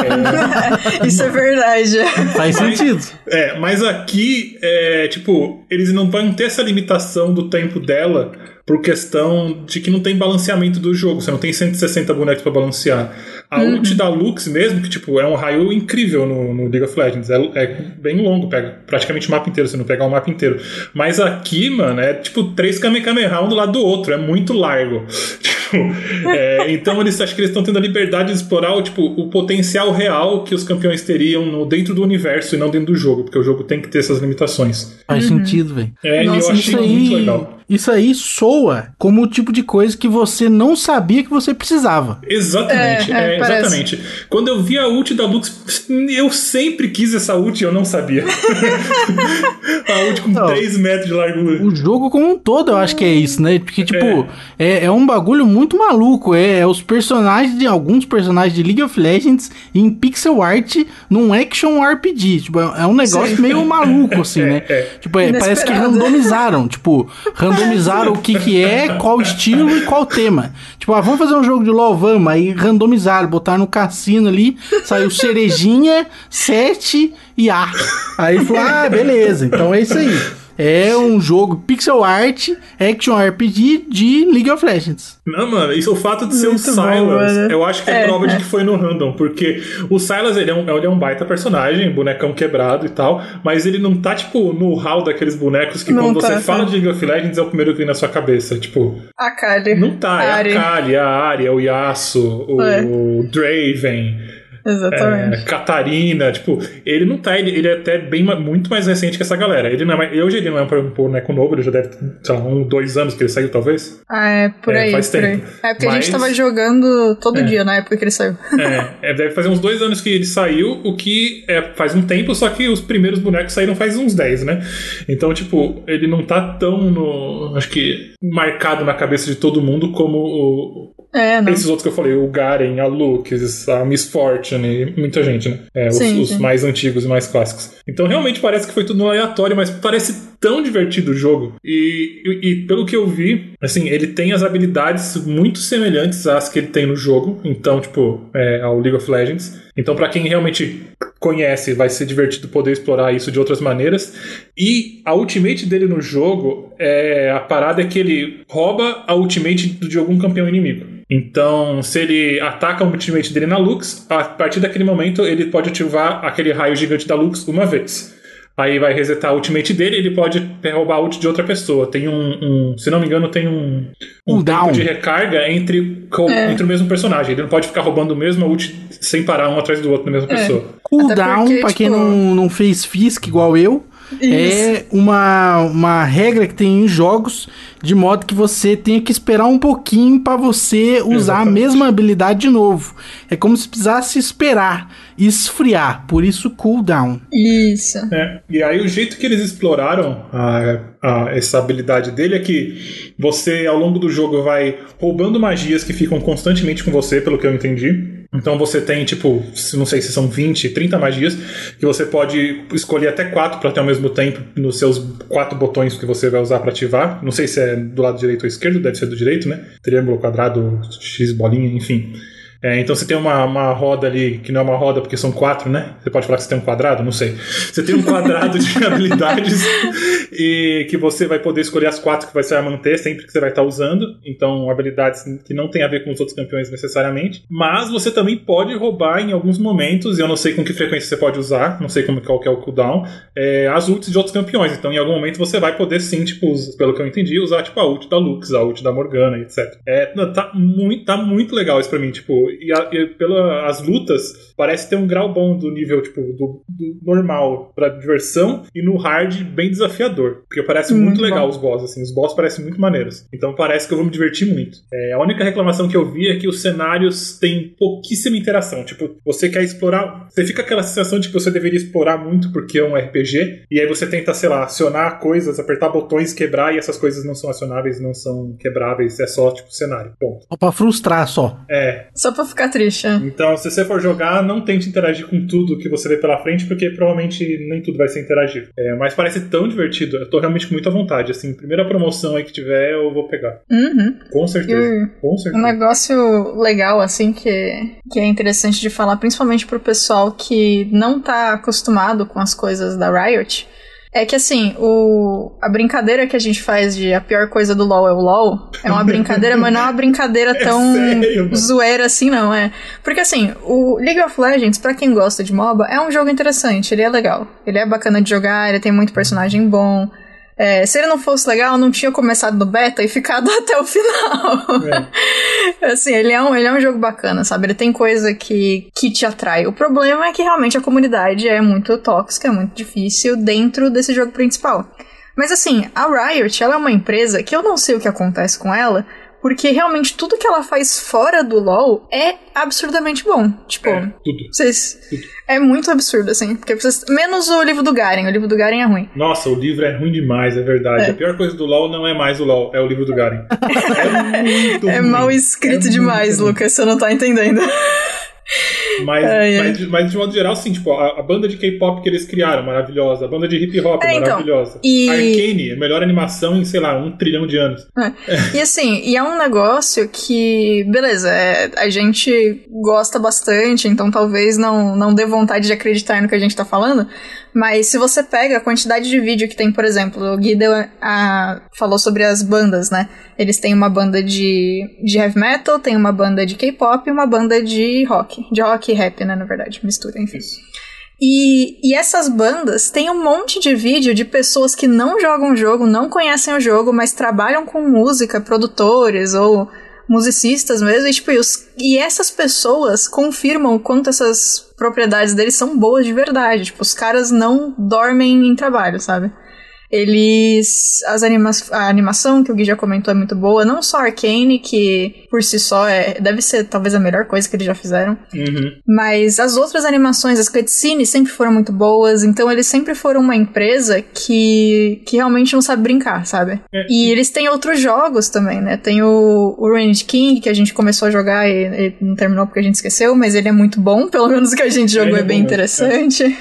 Speaker 1: Isso é verdade.
Speaker 2: Faz sentido.
Speaker 3: É, mas aqui, é, tipo, eles não vão ter essa limitação do tempo dela por questão de que não tem balanceamento do jogo. Você não tem 160 bonecos pra balancear. A ult da Lux mesmo, que tipo, é um raio incrível no, no League of Legends. É, é bem longo, pega praticamente o mapa inteiro, se não pegar o mapa inteiro. Mas aqui, mano, é tipo três Kamehameha um do lado do outro. É muito largo. Tipo, é, então eles acho que eles estão tendo a liberdade de explorar o, tipo, o potencial real que os campeões teriam no, dentro do universo e não dentro do jogo, porque o jogo tem que ter essas limitações.
Speaker 2: Faz sentido, velho.
Speaker 3: É, e
Speaker 1: Nossa,
Speaker 3: eu achei
Speaker 2: Isso
Speaker 3: muito legal.
Speaker 2: Isso aí soa como o tipo de coisa que você não sabia que você precisava.
Speaker 3: Exatamente,
Speaker 1: É, é,
Speaker 3: é, exatamente. Quando eu vi a ult da Lux, eu sempre quis essa ult e eu não sabia. a ult com
Speaker 2: Não.
Speaker 3: 3 metros de largura.
Speaker 2: O jogo como um todo, eu acho que é isso, né? Porque, tipo, é, é um bagulho muito maluco. É, é os personagens de alguns personagens de League of Legends em pixel art num action RPG. Tipo, é é um negócio
Speaker 1: Sim.
Speaker 2: meio maluco, assim, né?
Speaker 3: É, é.
Speaker 2: Tipo, é, parece que randomizaram. Tipo, randomizaram o que que é, qual estilo e qual tema. Tipo, ah, vamos fazer um jogo de LoL, vamos. Aí randomizaram, botaram no cassino ali, saiu cerejinha, 7 e A. Aí falou, ah, beleza, então é isso aí. É um jogo pixel art, action RPG de League of Legends.
Speaker 3: Não, mano, isso é o fato de ser o
Speaker 1: Muito bom,
Speaker 3: Silas.
Speaker 1: mano.
Speaker 3: eu acho que é,
Speaker 1: É,
Speaker 3: prova de
Speaker 1: é.
Speaker 3: que foi no random, porque o Silas ele é, um, ele é um baita personagem, bonecão quebrado e tal, mas ele não tá, tipo, no hall daaqeles bonecos que
Speaker 1: Não
Speaker 3: quando
Speaker 1: tá,
Speaker 3: você fala
Speaker 1: tá.
Speaker 3: de League of Legends é o primeiro que vem na sua cabeça. Tipo,
Speaker 1: A Kali.
Speaker 3: não tá, é
Speaker 1: Ari.
Speaker 3: a Kali, a Arya, o Yasuo, o
Speaker 1: É.
Speaker 3: Draven.
Speaker 1: Exatamente.
Speaker 3: É, Catarina, tipo, ele não tá, ele, ele é até bem muito mais recente que essa galera. Ele não é hoje ele não é um boneco novo, ele já deve, sei lá, um, dois anos que ele saiu, talvez.
Speaker 1: Ah, é, por
Speaker 3: É,
Speaker 1: aí.
Speaker 3: faz
Speaker 1: por
Speaker 3: tempo.
Speaker 1: aí. É porque a
Speaker 3: Mas-
Speaker 1: gente tava jogando todo
Speaker 3: É.
Speaker 1: dia na época que ele saiu.
Speaker 3: É, é, deve fazer uns dois anos que ele saiu, o que é, faz um tempo, só que os primeiros bonecos saíram faz uns 10, né? Então, tipo, ele não tá tão no. Acho que marcado na cabeça de todo mundo como o-
Speaker 1: É, não.
Speaker 3: esses outros que eu falei, o Garen, a Lux, a Miss Fortune, muita gente, né? É, os,
Speaker 1: Sim,
Speaker 3: os
Speaker 1: sim.
Speaker 3: mais antigos e mais clássicos. Então realmente parece que foi tudo aleatório, mas parece tão divertido o jogo. E, e, e pelo que eu vi, assim, ele tem as habilidades muito semelhantes às que ele tem no jogo. Então, tipo, é, ao League of Legends. Então, pra quem realmente conhece, vai ser divertido poder explorar isso de outras maneiras. E a ultimate dele no jogo, é a parada é que ele rouba a ultimate de algum campeão inimigo. Então, se ele ataca o ultimate dele na Lux, a partir daquele momento ele pode ativar aquele raio gigante da Lux uma vez. Aí vai resetar a ultimate dele, ele pode roubar a ult de outra pessoa. Tem um, um- se não me engano, tem um, um
Speaker 2: Cooldown.
Speaker 3: tempo de recarga entre, co-
Speaker 1: É.
Speaker 3: entre o mesmo personagem. Ele não pode ficar roubando o mesmo ult sem parar um atrás do outro na mesma
Speaker 1: É.
Speaker 3: pessoa.
Speaker 2: Cooldown, pra quem
Speaker 1: tipo-
Speaker 2: não, não fez Fisk igual eu, é uma, uma regra que tem em jogos, de modo que você tenha que esperar um pouquinho pra você usar
Speaker 3: Exatamente.
Speaker 2: a mesma habilidade de novo. É como se precisasse esperar, esfriar, por isso cooldown.
Speaker 1: Isso.
Speaker 3: É, e aí o jeito que eles exploraram a, a- essa habilidade dele é que você, ao longo do jogo, vai roubando magias que ficam constantemente com você, pelo que eu entendi. Então você tem, tipo, não sei se são 20, 30 magias, que você pode escolher até quatro para ter ao mesmo tempo nos seus quatro botões que você vai usar para ativar. Não sei se é do lado direito ou esquerdo, deve ser do direito, né? Triângulo, quadrado, X, bolinha, enfim. É, então você tem uma, uma roda ali, que não é uma roda porque são quatro, né? Você pode falar que você tem um quadrado? Não sei. Você tem um quadrado de habilidades e que você vai poder escolher as quatro que você vai manter sempre que você vai estar usando. Então, habilidades que não tem a ver com os outros campeões necessariamente. Mas você também pode roubar em alguns momentos, e eu não sei com que frequência você pode usar, não sei como, qual que é o cooldown, é, as ults de outros campeões. Então, em algum momento você vai poder sim, tipo, pelo que eu entendi, usar tipo a ult da Lux, a ult da Morgana, etc. É, tá muito, tá muito legal isso pra mim, tipo, e, a- e pela, as lutas parece ter um grau bom do nível, tipo, do, do normal pra diversão e no hard bem desafiador. Porque parece muito,
Speaker 1: Muito
Speaker 3: legal
Speaker 1: bom.
Speaker 3: os boss, assim, os boss parecem muito maneiros. Então parece que eu vou me divertir muito. É, a única reclamação que eu vi é que os cenários têm pouquíssima interação. Tipo, você quer explorar. Você fica aquela sensação de que você deveria explorar muito porque é um RPG, e aí você tenta, sei lá, acionar coisas, apertar botões, quebrar, e essas coisas não são acionáveis, não são quebráveis, é só, tipo, cenário. Ponto.
Speaker 2: Só pra frustrar só.
Speaker 3: É,
Speaker 1: Só pra ficar triste. né?
Speaker 3: então, se você for jogar, não tente interagir com tudo que você vê pela frente, porque provavelmente nem tudo vai ser interagido. É, mas parece tão divertido, eu tô realmente com muita vontade. Assim, primeira promoção aí que tiver, eu vou pegar.
Speaker 1: Uhum.
Speaker 3: Com certeza. Com
Speaker 1: um
Speaker 3: certeza.
Speaker 1: negócio legal, assim, que, que é interessante de falar, principalmente pro pessoal que não tá acostumado com as coisas da Riot, é que, assim, o, a brincadeira que a gente faz de a pior coisa do LoL é o LoL, é uma brincadeira, mas não é uma brincadeira tão
Speaker 3: sério, mano?
Speaker 1: zoeira assim, não, é. Porque, assim, o League of Legends, pra quem gosta de MOBA, é um jogo interessante, ele é legal. Ele é bacana de jogar, ele tem muito personagem bom. É, se ele não fosse legal, não tinha começado no beta e ficado até o final. assim, ele é, um, ele é um jogo bacana, sabe? Ele tem coisa que, que te atrai. O problema é que realmente a comunidade é muito tóxica, é muito difícil dentro desse jogo principal. Mas assim, a Riot, ela é uma empresa que eu não sei o que acontece com ela, porque realmente tudo que ela faz fora do LoL é absurdamente bom. Tipo,
Speaker 3: É, tudo.
Speaker 1: vocês. É muito absurdo, assim. Porque vocês. Menos o livro do Garen. O livro do Garen é ruim.
Speaker 3: Nossa, o livro é ruim demais, é verdade.
Speaker 1: É.
Speaker 3: A pior coisa do LoL não é mais o LoL, é o livro do Garen. É muito
Speaker 1: É
Speaker 3: ruim.
Speaker 1: mal escrito
Speaker 3: É
Speaker 1: demais. Lucas. Você não tá entendendo.
Speaker 3: Mas, mas, de- mas de modo geral, sim, tipo, a, a banda de K-pop que eles criaram, maravilhosa. A banda de hip hop,
Speaker 1: É, então,
Speaker 3: maravilhosa.
Speaker 1: e-
Speaker 3: Arcane, a melhor animação em, sei lá, um trilhão de anos.
Speaker 1: E assim, e é um negócio que, beleza, é, a gente gosta bastante, então talvez não, não dê vontade de acreditar no que a gente tá falando, mas se você pega a quantidade de vídeo que tem, por exemplo, o Gui deu a- falou sobre as bandas, né? Eles têm uma banda de, de heavy metal, tem uma banda de K-pop e uma banda de rock. De rock e rap, né, na verdade, mistura, enfim. E, e essas bandas têm um monte de vídeo de pessoas que não jogam o jogo, não conhecem o jogo, mas trabalham com música, produtores ou, musicistas mesmo, e, tipo, e, os, e essas pessoas confirmam o quanto essas propriedades deles são boas de verdade. Tipo, os caras não dormem em trabalho, sabe? Eles. As anima a animação que o Gui já comentou é muito boa. Não só Arcane, que por si só é, deve ser talvez a melhor coisa que eles já fizeram.
Speaker 3: Uhum.
Speaker 1: Mas as outras animações, as cutscenes, sempre foram muito boas. Então eles sempre foram uma empresa que, que realmente não sabe brincar, sabe?
Speaker 3: É.
Speaker 1: E eles têm outros jogos também, né? Tem o, o Range King, que a gente começou a jogar e, e, não terminou porque a gente esqueceu, mas ele é muito bom. Pelo menos o que a gente jogou é, é bem interessante.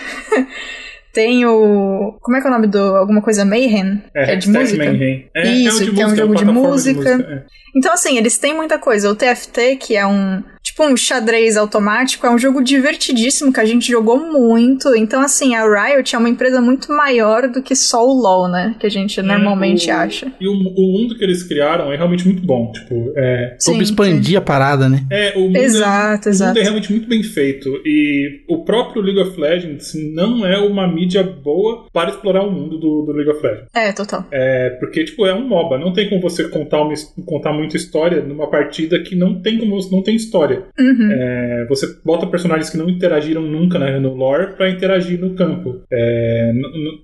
Speaker 1: Tem o. Como é que é o nome do. Alguma coisa Mayhem?
Speaker 3: É,
Speaker 1: é de música?
Speaker 3: Mayhem.
Speaker 1: É, Isso,
Speaker 3: é,
Speaker 1: que é um jogo de música.
Speaker 3: De música é.
Speaker 1: Então, assim, eles têm muita coisa. O TFT, que é um tipo um xadrez automático, é um jogo divertidíssimo que a gente jogou muito. Então, assim, a Riot é uma empresa muito maior do que só o LoL, né? Que a gente normalmente
Speaker 3: o,
Speaker 1: acha.
Speaker 3: E o, o, mundo que eles criaram é realmente muito bom. Tipo, é.
Speaker 2: Como expandir sim. a parada, né?
Speaker 3: É, o mundo,
Speaker 1: exato,
Speaker 3: é,
Speaker 1: exato.
Speaker 3: o mundo é realmente muito bem feito. E o próprio League of Legends não é uma mídia boa para explorar o mundo do, do League of Legends.
Speaker 1: É, total.
Speaker 3: É, porque, tipo, é um MOBA. Não tem como você contar, uma, contar muita história numa partida que não tem como não tem história.
Speaker 1: Uhum.
Speaker 3: É, você bota personagens que não interagiram nunca né, no lore para interagir no campo. É,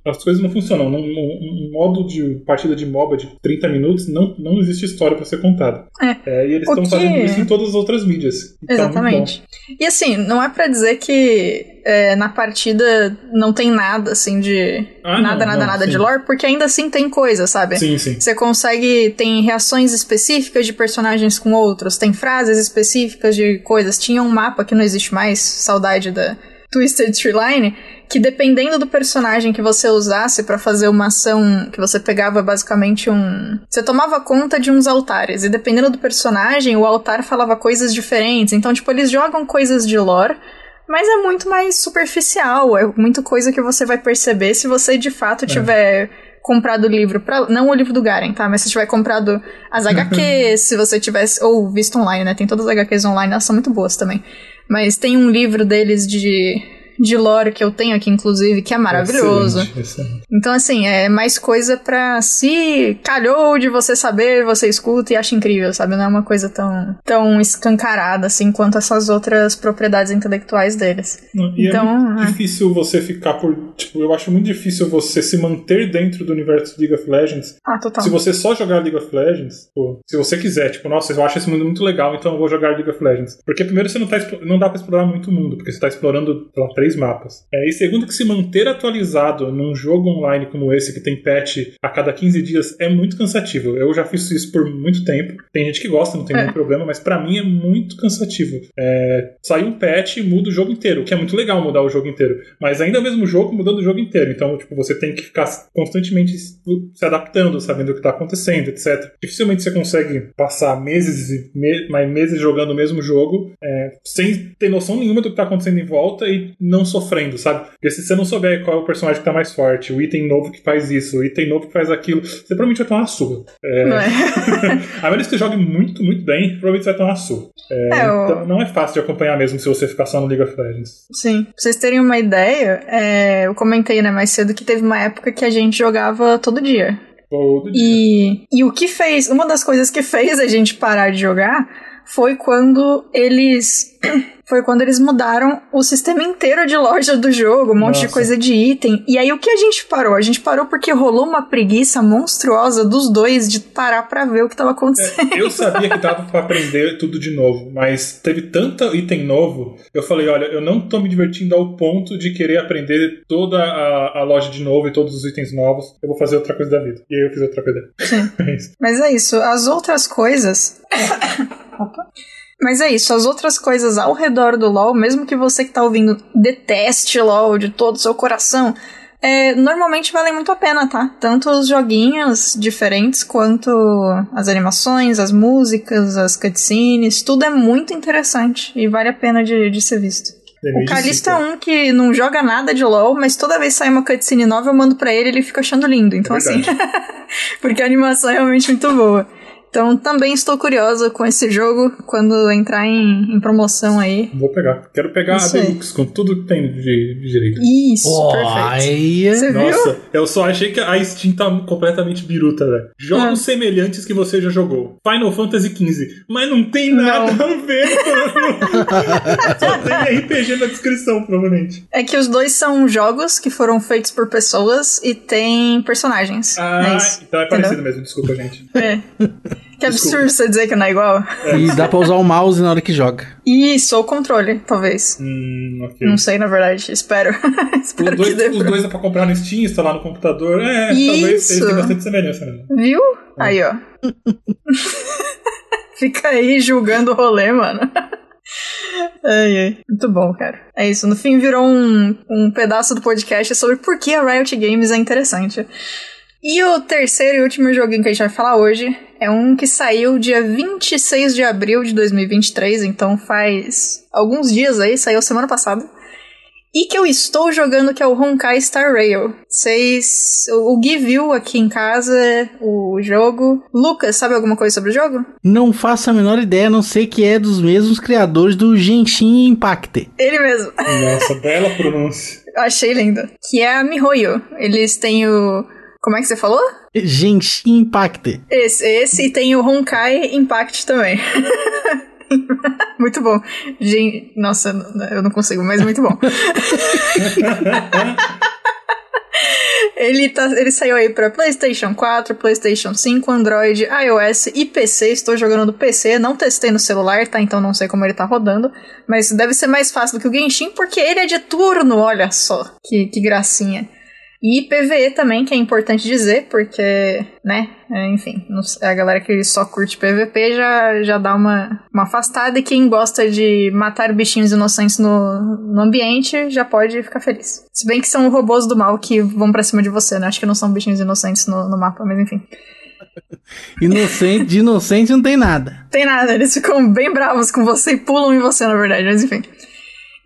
Speaker 3: as coisas não funcionam. Num, um modo de partida de MOBA de 30 minutos não, não existe história para ser contada.
Speaker 1: É.
Speaker 3: e eles estão
Speaker 1: que...
Speaker 3: fazendo isso em todas as outras mídias. Então,
Speaker 1: Exatamente. E assim, não é para dizer que é, na partida não tem nada assim de.
Speaker 3: Ah,
Speaker 1: nada,
Speaker 3: não,
Speaker 1: nada,
Speaker 3: não,
Speaker 1: nada
Speaker 3: sim.
Speaker 1: de lore, porque ainda assim tem coisa, sabe?
Speaker 3: Sim, sim.
Speaker 1: Você consegue. Tem reações específicas de personagens com outros, tem frases específicas de coisas. Tinha um mapa que não existe mais, saudade da Twisted Tree Line, que dependendo do personagem que você usasse para fazer uma ação, que você pegava basicamente um. Você tomava conta de uns altares, e dependendo do personagem, o altar falava coisas diferentes. Então, tipo, eles jogam coisas de lore mas é muito mais superficial, é muita coisa que você vai perceber se você de fato tiver comprado o livro para não o livro do Garen, tá? Mas se tiver comprado as HQs, se você tivesse ou visto online, né? Tem todas as HQs online, elas são muito boas também. Mas tem um livro deles de de lore que eu tenho aqui, inclusive, que é maravilhoso.
Speaker 3: Excelente, excelente.
Speaker 1: Então, assim, é mais coisa pra se calhou de você saber, você escuta e acha incrível, sabe? Não é uma coisa tão, tão escancarada, assim, quanto essas outras propriedades intelectuais deles.
Speaker 3: E
Speaker 1: então,
Speaker 3: é muito difícil você ficar por. Tipo, eu acho muito difícil você se manter dentro do universo de League of Legends.
Speaker 1: Ah, total.
Speaker 3: Se você só jogar League of Legends, pô, se você quiser, tipo, nossa, eu acho esse mundo muito legal, então eu vou jogar League of Legends. Porque primeiro você não, tá, não dá pra explorar muito o mundo, porque você tá explorando, sei lá, três mapas. É, e segundo que se manter atualizado num jogo online como esse, que tem patch a cada 15 dias, é muito cansativo. Eu já fiz isso por muito tempo. Tem gente que gosta, não tem
Speaker 1: É.
Speaker 3: nenhum problema, mas pra mim é muito cansativo. É, sai um patch e muda o jogo inteiro, o que é muito legal mudar o jogo inteiro. Mas ainda é o mesmo jogo mudando o jogo inteiro. Então, tipo, você tem que ficar constantemente se adaptando, sabendo o que tá acontecendo, etc. Dificilmente você consegue passar meses e me- meses jogando o mesmo jogo é, sem ter noção nenhuma do que tá acontecendo em volta e não sofrendo, sabe? Porque se você não souber qual é o personagem que tá mais forte, o item novo que faz isso, o item novo que faz aquilo, você provavelmente vai tomar uma surra. É,
Speaker 1: Não é?
Speaker 3: a menos que você jogue muito, muito bem, provavelmente você vai tomar uma surra. É,
Speaker 1: É,
Speaker 3: Então não é fácil de acompanhar mesmo se você ficar só no League of Legends.
Speaker 1: Sim. Pra vocês terem uma ideia, é, eu comentei, né, mais cedo que teve uma época que a gente jogava todo dia.
Speaker 3: Todo dia.
Speaker 1: E, e o que fez, uma das coisas que fez a gente parar de jogar foi quando eles. Foi quando eles mudaram o sistema inteiro de loja do jogo, um monte de
Speaker 3: Nossa.
Speaker 1: coisa de item. E aí o que a gente parou? A gente parou porque rolou uma preguiça monstruosa dos dois de parar pra ver o que tava acontecendo.
Speaker 3: Eu sabia que dava pra aprender tudo de novo, mas teve tanto item novo, eu falei, olha, eu não tô me divertindo ao ponto de querer aprender toda a, a loja de novo e todos os itens novos. Eu vou fazer outra coisa da vida. E aí eu fiz outra coisa.
Speaker 1: Sim.
Speaker 3: É.
Speaker 1: Mas é isso, as outras coisas. Mas é isso, as outras coisas ao redor do LoL, mesmo que você que tá ouvindo deteste LoL de todo o seu coração, é, normalmente valem muito a pena, tá? Tanto os joguinhos diferentes quanto as animações, as músicas, as cutscenes, tudo é muito interessante e vale a pena de, de ser visto. O Calista é um que não joga nada de LoL, mas toda vez que sai uma cutscene nova eu mando pra ele e ele fica achando lindo. Então,
Speaker 3: É
Speaker 1: assim. porque a animação é realmente muito boa. Então também estou curiosa com esse jogo quando entrar em, em promoção aí.
Speaker 3: Vou pegar. Quero pegar
Speaker 1: Isso
Speaker 3: a
Speaker 1: aí.
Speaker 3: Deluxe com tudo que tem de, de direito.
Speaker 1: Isso, perfeito.
Speaker 2: Olha.
Speaker 1: Você viu?
Speaker 3: Nossa, eu só achei que a Steam tá completamente biruta, velho. Jogos
Speaker 1: Ah.
Speaker 3: semelhantes que você já jogou. Final Fantasy XV. Mas não tem nada a ver, mano. Só tem RPG na descrição, provavelmente.
Speaker 1: É que os dois são jogos que foram feitos por pessoas e tem personagens.
Speaker 3: Ah,
Speaker 1: é
Speaker 3: então é
Speaker 1: Entendeu?
Speaker 3: parecido mesmo, desculpa, gente.
Speaker 1: É. Que absurdo você dizer que não é igual.
Speaker 2: E dá pra usar o mouse na hora que joga.
Speaker 1: Isso, ou controle, talvez.
Speaker 3: Hum, ok.
Speaker 1: Não sei, na verdade. Espero. Espero
Speaker 3: dois, os
Speaker 1: pra...
Speaker 3: dois é pra comprar no Steam, instalar no computador. É, talvez
Speaker 1: Isso.
Speaker 3: eles tenham bastante semelhança mesmo.
Speaker 1: Viu? Aí, ó. Fica aí julgando o rolê, mano. Ai, ai. Muito bom, cara. É isso. No fim, virou um, um pedaço do podcast sobre por que a Riot Games é interessante. E o terceiro e último joguinho que a gente vai falar hoje é um que saiu dia 26 de abril de 2023, então faz alguns dias aí, saiu semana passada. E que eu estou jogando, que é o Honkai Star Rail. Vocês. O Gui viu aqui em casa o jogo. Lucas, sabe alguma coisa sobre o jogo?
Speaker 2: Não faço a menor ideia, a não sei que é dos mesmos criadores do Genshin Impact.
Speaker 1: Ele mesmo.
Speaker 3: Nossa, bela pronúncia.
Speaker 1: Eu achei lindo. Que é a Mihoyo. Eles têm o. Como é que você falou?
Speaker 2: Genshin Impact.
Speaker 1: Esse, esse e tem o Honkai Impact também. muito bom. Gente, nossa, eu não consigo, mas muito bom. Ele, tá, ele saiu aí pra PlayStation 4, PlayStation 5, Android, iOS e PC. Estou jogando no PC, não testei no celular, tá? Então não sei como ele tá rodando. Mas deve ser mais fácil do que o Genshin, porque ele é de turno, olha só. Que, que gracinha. E PVE também, que é importante dizer, porque, né, é, enfim, a galera que só curte PVP já, já dá uma, uma afastada e quem gosta de matar bichinhos inocentes no, no ambiente já pode ficar feliz. Se bem que são robôs do mal que vão pra cima de você, né? Acho que não são bichinhos inocentes no, no mapa, mas enfim.
Speaker 2: Inocente, de inocente não tem nada.
Speaker 1: Tem nada, eles ficam bem bravos com você e pulam em você, na verdade, mas enfim.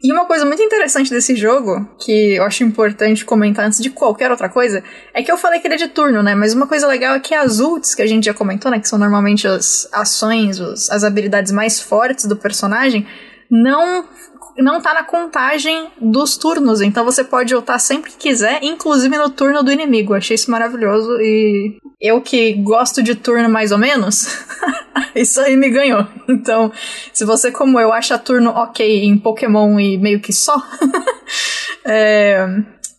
Speaker 1: E uma coisa muito interessante desse jogo, que eu acho importante comentar antes de qualquer outra coisa, é que eu falei que ele é de turno, né? Mas uma coisa legal é que as ults, que a gente já comentou, né? Que são normalmente as ações, os- as habilidades mais fortes do personagem, não não tá na contagem dos turnos, então você pode ultar sempre que quiser, inclusive no turno do inimigo. Achei isso maravilhoso e eu que gosto de turno mais ou menos, isso aí me ganhou. Então, se você como eu acha turno ok em Pokémon e meio que só, é,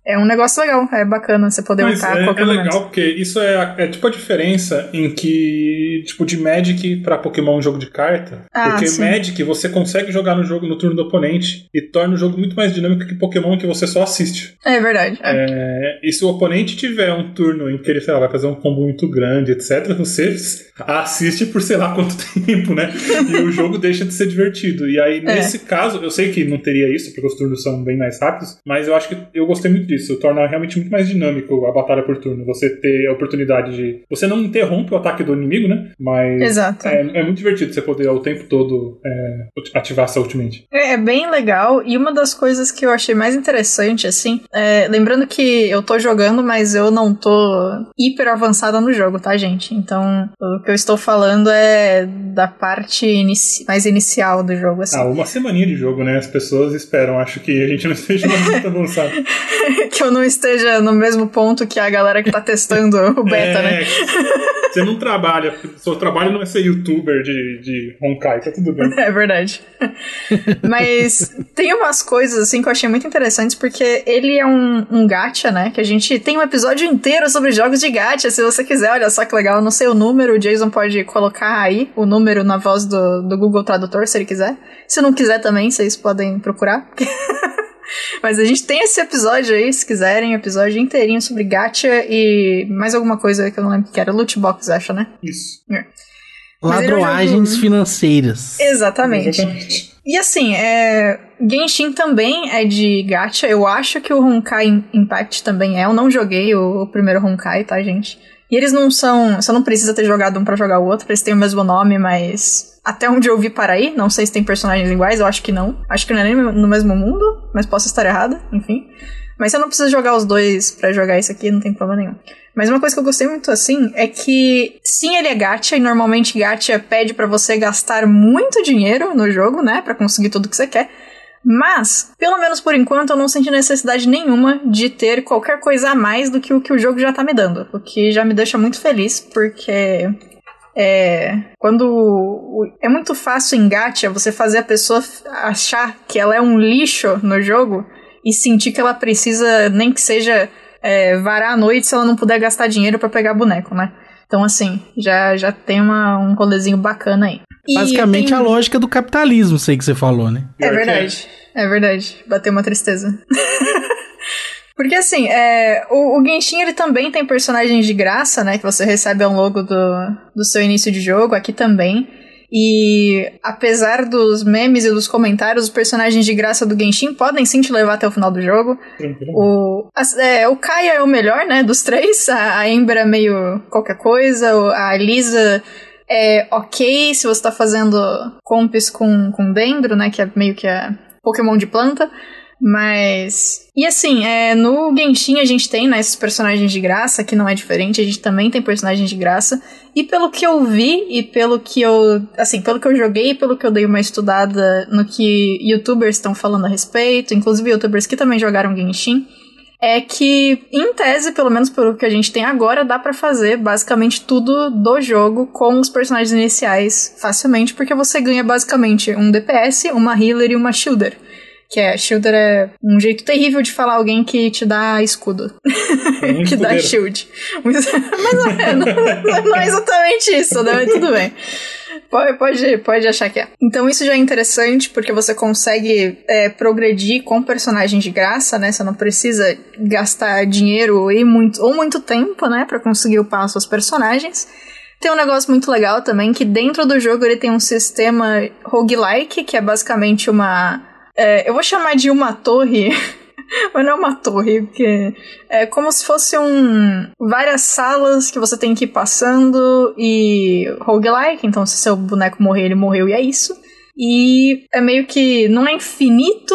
Speaker 1: é um negócio legal, é bacana você poder
Speaker 3: Mas
Speaker 1: ultar
Speaker 3: é,
Speaker 1: a qualquer
Speaker 3: é
Speaker 1: momento.
Speaker 3: legal porque isso é, a- é tipo a diferença em que, tipo, de Magic pra Pokémon um jogo de carta.
Speaker 1: Ah,
Speaker 3: porque
Speaker 1: sim.
Speaker 3: Magic você consegue jogar no jogo no turno do oponente e torna o jogo muito mais dinâmico que Pokémon que você só assiste.
Speaker 1: É verdade. é.
Speaker 3: É, e se o oponente tiver um turno em que ele, sei lá, vai fazer um combo muito grande, etc., você assiste por sei lá quanto tempo, né? E o jogo deixa de ser divertido. E aí,
Speaker 1: É.
Speaker 3: nesse caso, eu sei que não teria isso, porque os turnos são bem mais rápidos, mas eu acho que eu gostei muito disso. Torna realmente muito mais dinâmico a batalha por turno. Você ter a oportunidade de. Você não interrompe o ataque do inimigo, né? Mas.
Speaker 1: Exato.
Speaker 3: É, é muito divertido você poder o tempo todo é, ativar essa ultimate.
Speaker 1: É é bem legal, e uma das coisas que eu achei mais interessante, assim, é, lembrando que eu tô jogando, mas eu não tô hiper avançada no jogo, tá, gente? Então, o que eu estou falando é da parte inici- mais inicial do jogo, assim.
Speaker 3: Ah, uma semaninha de jogo, né? As pessoas esperam. Acho que a gente não esteja muito avançado.
Speaker 1: que eu não esteja no mesmo ponto que a galera que tá testando o beta,
Speaker 3: é,
Speaker 1: né?
Speaker 3: Você não trabalha. Seu trabalho não é ser youtuber de, de Honkai, tá tudo bem.
Speaker 1: É verdade. Mas tem umas coisas assim que eu achei muito interessantes, porque ele é um, um gacha, né? Que a gente tem um episódio inteiro sobre jogos de gacha, se você quiser, olha só que legal. Eu não sei o número, o Jason pode colocar aí o número na voz do, do Google Tradutor, se ele quiser. Se não quiser também, vocês podem procurar. Mas a gente tem esse episódio aí, se quiserem, episódio inteirinho sobre gacha e mais alguma coisa que eu não lembro o que era, loot box, acho, né?
Speaker 3: Isso.
Speaker 1: É um
Speaker 2: Ladroagens
Speaker 1: jogo-
Speaker 2: financeiras.
Speaker 1: Exatamente.
Speaker 3: Exatamente.
Speaker 1: E assim, é... Genshin também é de gacha. Eu acho que o Honkai Impact também é. Eu não joguei o, o primeiro Honkai, tá, gente? E eles não são. Você não precisa ter jogado um pra jogar o outro, eles têm o mesmo nome, mas. Até onde eu vi para aí, não sei se tem personagens iguais, eu acho que não. Acho que não é nem no mesmo mundo, mas posso estar errada, enfim. Mas você não precisa jogar os dois pra jogar isso aqui, não tem problema nenhum. Mas uma coisa que eu gostei muito assim é que sim, ele é gacha e normalmente gacha pede para você gastar muito dinheiro no jogo, né, para conseguir tudo que você quer. Mas, pelo menos por enquanto, eu não senti necessidade nenhuma de ter qualquer coisa a mais do que o que o jogo já tá me dando. O que já me deixa muito feliz, porque é, quando é muito fácil em gacha você fazer a pessoa achar que ela é um lixo no jogo e sentir que ela precisa, nem que seja é, varar a noite se ela não puder gastar dinheiro para pegar boneco, né? Então, assim, já, já tem uma, um rolezinho bacana aí.
Speaker 2: Basicamente tem... a lógica do capitalismo, sei que você falou, né?
Speaker 1: É verdade. É verdade. Bateu uma tristeza. Porque assim, é, o, o, Genshin ele também tem personagens de graça, né? Que você recebe ao longo do, do seu início de jogo, aqui também. E apesar dos memes e dos comentários, os personagens de graça do Genshin podem sim te levar até o final do jogo. O, a, é, o Kaia é o melhor, né, dos três. A, a Ember é meio qualquer coisa. A Lisa é ok se você tá fazendo comps com, com Dendro, né, que é meio que a Pokémon de planta. Mas. E assim, é, no Genshin a gente tem né, esses personagens de graça, que não é diferente, a gente também tem personagens de graça. E pelo que eu vi, e pelo que eu. Assim, pelo que eu joguei, pelo que eu dei uma estudada no que youtubers estão falando a respeito, inclusive youtubers que também jogaram Genshin, é que, em tese, pelo menos pelo que a gente tem agora, dá para fazer basicamente tudo do jogo com os personagens iniciais facilmente, porque você ganha basicamente um DPS, uma healer e uma shielder. Que é, shielder é um jeito terrível de falar alguém que te dá escudo. É que dá shield. Mas não é, não, não é exatamente isso, né? Mas tudo bem. Pode, pode, pode achar que é. Então isso já é interessante porque você consegue é, progredir com personagens de graça, né? Você não precisa gastar dinheiro e muito, ou muito tempo, né? Pra conseguir upar seus personagens. Tem um negócio muito legal também que dentro do jogo ele tem um sistema roguelike, que é basicamente uma é, eu vou chamar de uma torre. Mas não é uma torre, porque é como se fosse um. várias salas que você tem que ir passando e roguelike, então se seu boneco morrer, ele morreu e é isso. E é meio que. não é infinito,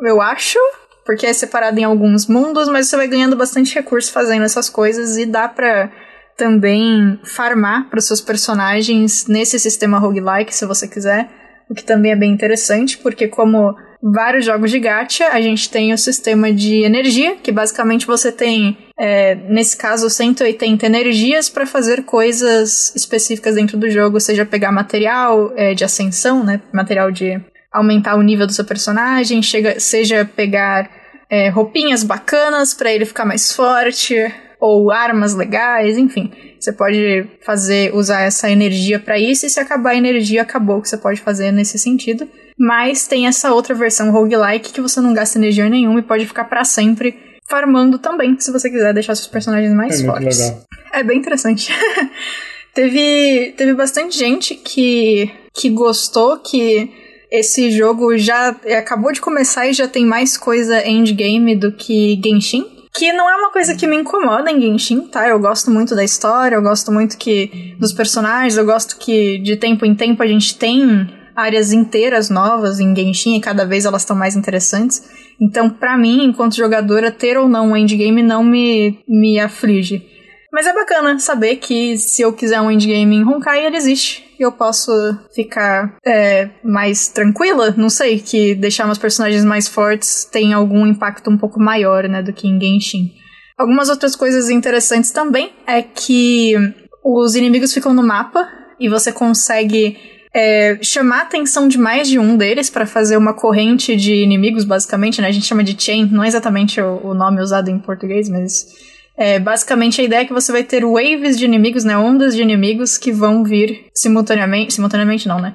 Speaker 1: eu acho, porque é separado em alguns mundos, mas você vai ganhando bastante recurso fazendo essas coisas e dá pra também farmar para os seus personagens nesse sistema roguelike, se você quiser, o que também é bem interessante, porque como vários jogos de gacha, a gente tem o sistema de energia, que basicamente você tem, é, nesse caso, 180 energias para fazer coisas específicas dentro do jogo, seja pegar material é, de ascensão, né, material de aumentar o nível do seu personagem, chega, seja pegar é, roupinhas bacanas para ele ficar mais forte, ou armas legais, enfim. Você pode fazer usar essa energia para isso e se acabar a energia, acabou o que você pode fazer nesse sentido. Mas tem essa outra versão roguelike que você não gasta energia nenhuma e pode ficar para sempre farmando também, se você quiser deixar seus personagens mais é fortes. Legal. É bem interessante. teve, teve bastante gente que, que gostou, que esse jogo já acabou de começar e já tem mais coisa endgame do que Genshin. Que não é uma coisa que me incomoda em Genshin, tá? Eu gosto muito da história, eu gosto muito que dos personagens, eu gosto que de tempo em tempo a gente tem áreas inteiras novas em Genshin e cada vez elas estão mais interessantes. Então, para mim, enquanto jogadora, ter ou não um endgame não me, me aflige. Mas é bacana saber que se eu quiser um endgame em Honkai, ele existe. E eu posso ficar é, mais tranquila, não sei, que deixar meus personagens mais fortes tem algum impacto um pouco maior, né, do que em Genshin. Algumas outras coisas interessantes também é que os inimigos ficam no mapa e você consegue é, chamar a atenção de mais de um deles para fazer uma corrente de inimigos, basicamente, né? A gente chama de chain, não é exatamente o, o nome usado em português, mas é, basicamente a ideia é que você vai ter waves de inimigos, né? Ondas de inimigos que vão vir simultaneamente. Simultaneamente não, né?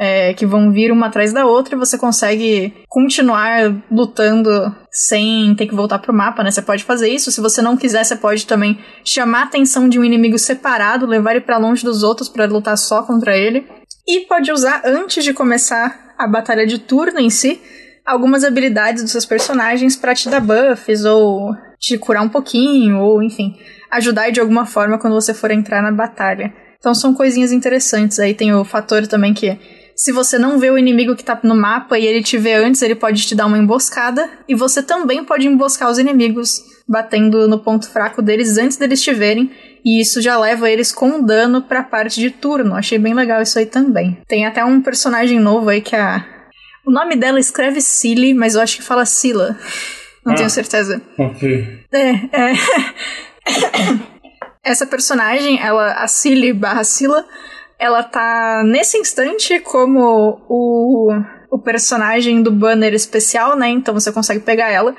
Speaker 1: É, que vão vir uma atrás da outra e você consegue continuar lutando sem ter que voltar pro mapa, né? Você pode fazer isso. Se você não quiser, você pode também chamar a atenção de um inimigo separado, levar ele para longe dos outros para lutar só contra ele. E pode usar antes de começar a batalha de turno em si algumas habilidades dos seus personagens para te dar buffs ou te curar um pouquinho ou enfim, ajudar de alguma forma quando você for entrar na batalha. Então são coisinhas interessantes. Aí tem o fator também que se você não vê o inimigo que tá no mapa e ele te vê antes, ele pode te dar uma emboscada. E você também pode emboscar os inimigos batendo no ponto fraco deles antes deles te verem. E isso já leva eles com dano pra parte de turno. Achei bem legal isso aí também. Tem até um personagem novo aí que a. O nome dela escreve Silly, mas eu acho que fala Sila. Não
Speaker 3: Ah.
Speaker 1: tenho certeza.
Speaker 3: Ok.
Speaker 1: É, é. Essa personagem, ela, a Cilly barra Sila, ela tá nesse instante como o, o personagem do banner especial, né? Então você consegue pegar ela.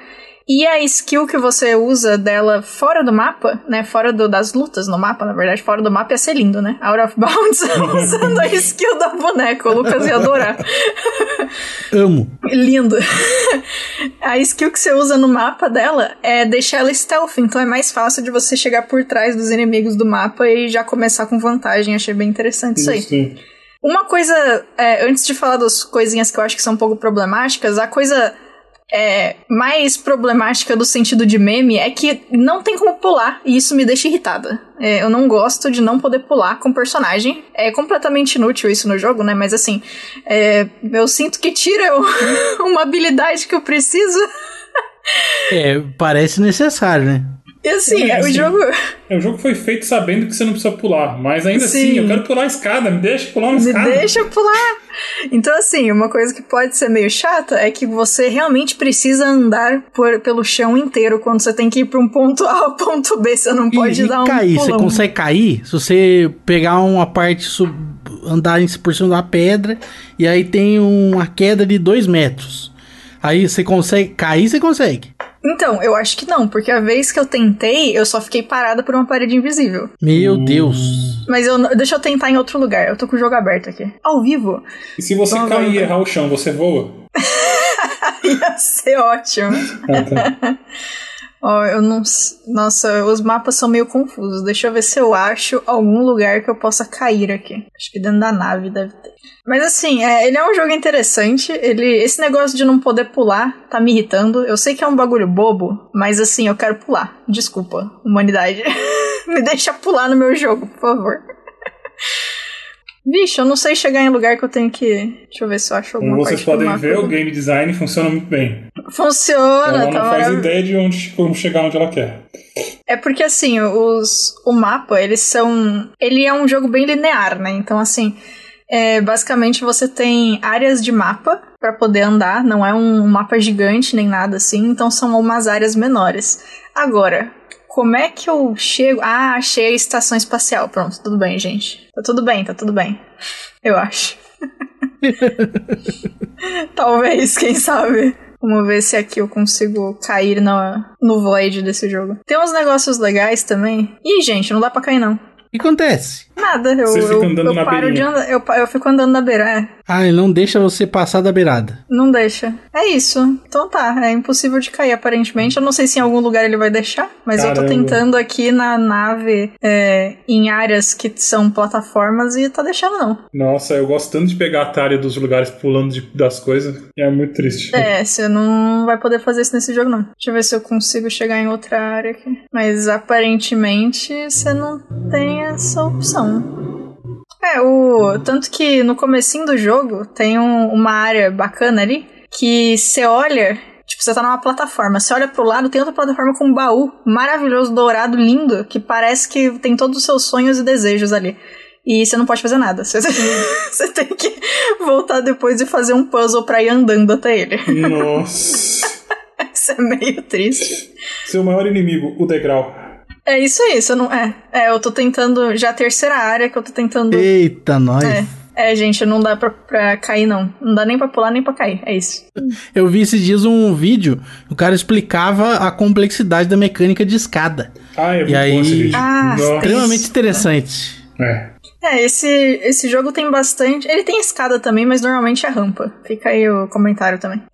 Speaker 1: E a skill que você usa dela fora do mapa, né? Fora do- das lutas no mapa, na verdade, fora do mapa ia ser lindo, né? Out of Bounds usando a skill da boneca. O Lucas ia adorar.
Speaker 2: Amo.
Speaker 1: Lindo. A skill que você usa no mapa dela é deixar ela stealth, então é mais fácil de você chegar por trás dos inimigos do mapa e já começar com vantagem. Achei bem interessante isso aí.
Speaker 3: Sim.
Speaker 1: Uma coisa, é, antes de falar das coisinhas que eu acho que são um pouco problemáticas, a coisa é, mais problemática do sentido de meme é que não tem como pular, e isso me deixa irritada. É, eu não gosto de não poder pular com personagem. É completamente inútil isso no jogo, né? Mas assim, é, eu sinto que tira uma habilidade que eu preciso.
Speaker 2: É, parece necessário, né?
Speaker 1: E assim,
Speaker 3: É,
Speaker 1: o
Speaker 3: assim,
Speaker 1: jogo.
Speaker 3: É, O jogo foi feito sabendo que você não precisa pular, mas ainda
Speaker 1: Sim.
Speaker 3: assim, eu quero pular a escada, me deixa pular uma
Speaker 1: Me
Speaker 3: escada.
Speaker 1: deixa pular. Então, assim, uma coisa que pode ser meio chata é que você realmente precisa andar por, pelo chão inteiro quando você tem que ir pra um ponto A ao ponto B. Você não pode
Speaker 2: e,
Speaker 1: dar
Speaker 2: e
Speaker 1: um
Speaker 2: cair, você
Speaker 1: pulão.
Speaker 2: consegue cair se você pegar uma parte, sub, andar em por cima de uma pedra, e aí tem uma queda de dois metros. Aí você consegue cair, você consegue.
Speaker 1: Então, eu acho que não, porque a vez que eu tentei, eu só fiquei parada por uma parede invisível.
Speaker 2: Meu
Speaker 3: Hum.
Speaker 2: Deus.
Speaker 1: Mas eu, não- deixa eu tentar em outro lugar. Eu tô com o jogo aberto aqui. Ao vivo.
Speaker 3: E se você
Speaker 1: Vamos,
Speaker 3: cair e errar o chão, você voa?
Speaker 1: Ia ser ótimo.
Speaker 3: Ah, tá.
Speaker 1: Ó, eu não. Nossa, os mapas são meio confusos. Deixa eu ver se eu acho algum lugar que eu possa cair aqui. Acho que dentro da nave deve ter. Mas assim, é, ele é um jogo interessante. Ele, esse negócio de não poder pular tá me irritando. Eu sei que é um bagulho bobo, mas assim, eu quero pular. Desculpa, humanidade. me deixa pular no meu jogo, por favor. Vixe, eu não sei chegar em lugar que eu tenho que. Deixa eu ver se eu acho alguma
Speaker 3: Como vocês podem ver, o game design funciona muito bem.
Speaker 1: Funciona,
Speaker 3: Ela
Speaker 1: tá
Speaker 3: não faz
Speaker 1: maravilhoso.
Speaker 3: ideia de onde, como chegar onde ela quer.
Speaker 1: É porque assim, os, o mapa, eles são. Ele é um jogo bem linear, né? Então, assim, é, basicamente você tem áreas de mapa pra poder andar, não é um mapa gigante nem nada assim, então são umas áreas menores. Agora, como é que eu chego. Ah, achei a estação espacial. Pronto, tudo bem, gente. Tá tudo bem, tá tudo bem. Eu acho. Talvez, quem sabe. Vamos ver se aqui eu consigo cair no, no void desse jogo. Tem uns negócios legais também. Ih, gente, não dá pra cair não.
Speaker 2: O que acontece?
Speaker 1: Nada, eu,
Speaker 3: Você fica
Speaker 1: eu,
Speaker 3: andando
Speaker 1: eu
Speaker 3: na
Speaker 1: paro de andar. Eu, eu fico andando na beira, é.
Speaker 2: Ah, ele não deixa você passar da beirada.
Speaker 1: Não deixa. É isso. Então tá, é impossível de cair aparentemente. Eu não sei se em algum lugar ele vai deixar, mas eu tô
Speaker 3: Caramba.
Speaker 1: tentando aqui na nave, é, em áreas que são plataformas e tá deixando não.
Speaker 3: Nossa, eu gosto tanto de pegar atalho dos lugares pulando de- das coisas. E é muito triste.
Speaker 1: É, você não vai poder fazer isso nesse jogo, não. Deixa eu ver se eu consigo chegar em outra área aqui. Mas aparentemente você não tem essa opção. É, o. Tanto que no comecinho do jogo tem um- uma área bacana ali que você olha. Tipo, você tá numa plataforma. Você olha pro lado, tem outra plataforma com um baú maravilhoso, dourado, lindo, que parece que tem todos os seus sonhos e desejos ali. E você não pode fazer nada. Você, você tem que voltar depois e fazer um puzzle pra ir andando até ele.
Speaker 3: Nossa.
Speaker 1: Isso é meio triste.
Speaker 3: Seu maior inimigo, o degrau.
Speaker 1: É isso aí, você não. É, é, eu tô tentando. Já a terceira área que eu tô tentando.
Speaker 2: Eita, nós.
Speaker 1: É, é, gente, não dá pra, pra cair, não. Não dá nem pra pular, nem pra cair. É isso.
Speaker 2: Eu vi esses dias um vídeo, o cara explicava a complexidade da mecânica de escada.
Speaker 3: Ah, é muito
Speaker 2: aí-
Speaker 3: bom esse vídeo.
Speaker 1: Ah.
Speaker 2: Extremamente interessante.
Speaker 3: É.
Speaker 1: É, esse, esse jogo tem bastante. Ele tem escada também, mas normalmente é rampa. Fica aí o comentário também.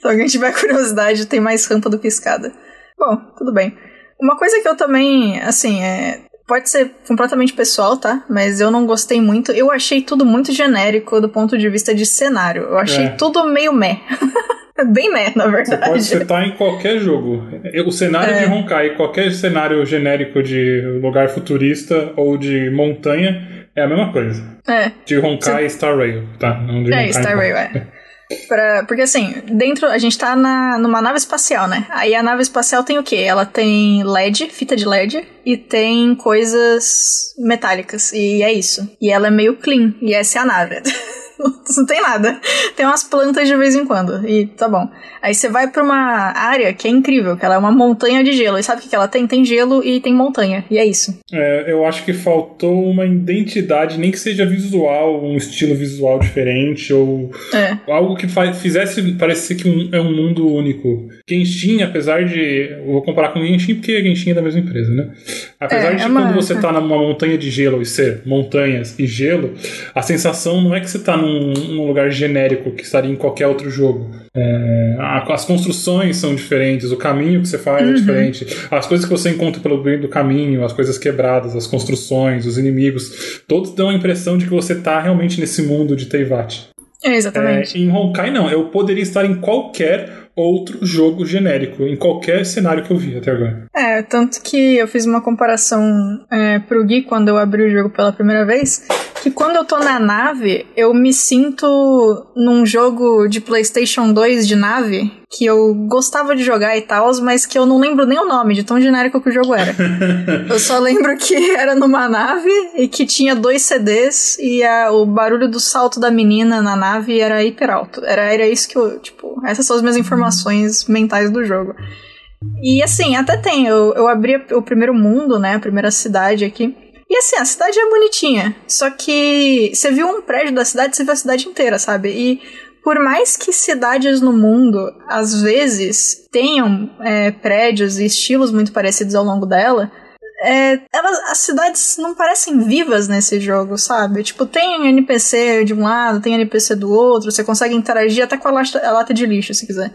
Speaker 1: Se alguém tiver curiosidade, tem mais rampa do que escada. Bom, tudo bem. Uma coisa que eu também, assim, é. Pode ser completamente pessoal, tá? Mas eu não gostei muito. Eu achei tudo muito genérico do ponto de vista de cenário. Eu achei
Speaker 3: É.
Speaker 1: tudo meio meh. Bem meh, na
Speaker 3: Você
Speaker 1: verdade.
Speaker 3: pode setar em qualquer jogo. O cenário
Speaker 1: É.
Speaker 3: de Honkai, qualquer cenário genérico de lugar futurista ou de montanha, é a mesma coisa.
Speaker 1: É.
Speaker 3: De Honkai e Star Rail, tá? Não de
Speaker 1: É,
Speaker 3: Honkai,
Speaker 1: Star. Rail, é. Pra, porque assim, dentro. A gente tá na, numa nave espacial, né? Aí a nave espacial tem o quê? Ela tem LED, fita de LED, e tem coisas metálicas. E é isso. E ela é meio clean. E essa é a nave. não tem nada. Tem umas plantas de vez em quando. E tá bom. Aí você vai pra uma área que é incrível, que ela é uma montanha de gelo. E sabe o que ela tem? Tem gelo e tem montanha. E é isso.
Speaker 3: É, eu acho que faltou uma identidade, nem que seja visual, um estilo visual diferente, ou
Speaker 1: É.
Speaker 3: algo que fizesse parecer que um- é um mundo único. Genshin, apesar de. Eu vou comparar com Genshin porque Genshin é da mesma empresa, né? Apesar
Speaker 1: É,
Speaker 3: de
Speaker 1: é uma-
Speaker 3: quando você tá numa montanha de gelo e ser montanhas e gelo, a sensação não é que você tá num, num lugar genérico que estaria em qualquer outro jogo. É, a- as construções são diferentes, o caminho que você faz
Speaker 1: Uhum.
Speaker 3: é diferente, as coisas que você encontra pelo meio do caminho, as coisas quebradas, as construções, os inimigos, todos dão a impressão de que você tá realmente nesse mundo de Teyvat.
Speaker 1: É, exatamente.
Speaker 3: É, em Honkai, não. Eu poderia estar em qualquer outro jogo genérico, em qualquer cenário que eu vi até agora.
Speaker 1: É, tanto que eu fiz uma comparação é, pro Gui quando eu abri o jogo pela primeira vez, que quando eu tô na nave, eu me sinto num jogo de PlayStation 2 de nave, que eu gostava de jogar e tal, mas que eu não lembro nem o nome, de tão genérico que o jogo era. eu só lembro que era numa nave e que tinha dois CDs e a- o barulho do salto da menina na nave era hiper alto. Era, era isso que eu, tipo, essas são as minhas informações mentais do jogo. E assim, até tem. Eu, eu abri o primeiro mundo, né? A primeira cidade aqui. E assim, a cidade é bonitinha. Só que você viu um prédio da cidade, você viu a cidade inteira, sabe? E por mais que cidades no mundo, às vezes, tenham é, prédios e estilos muito parecidos ao longo dela, é, elas, as cidades não parecem vivas nesse jogo, sabe? Tipo, tem NPC de um lado, tem NPC do outro, você consegue interagir até com a lata, a lata de lixo, se quiser.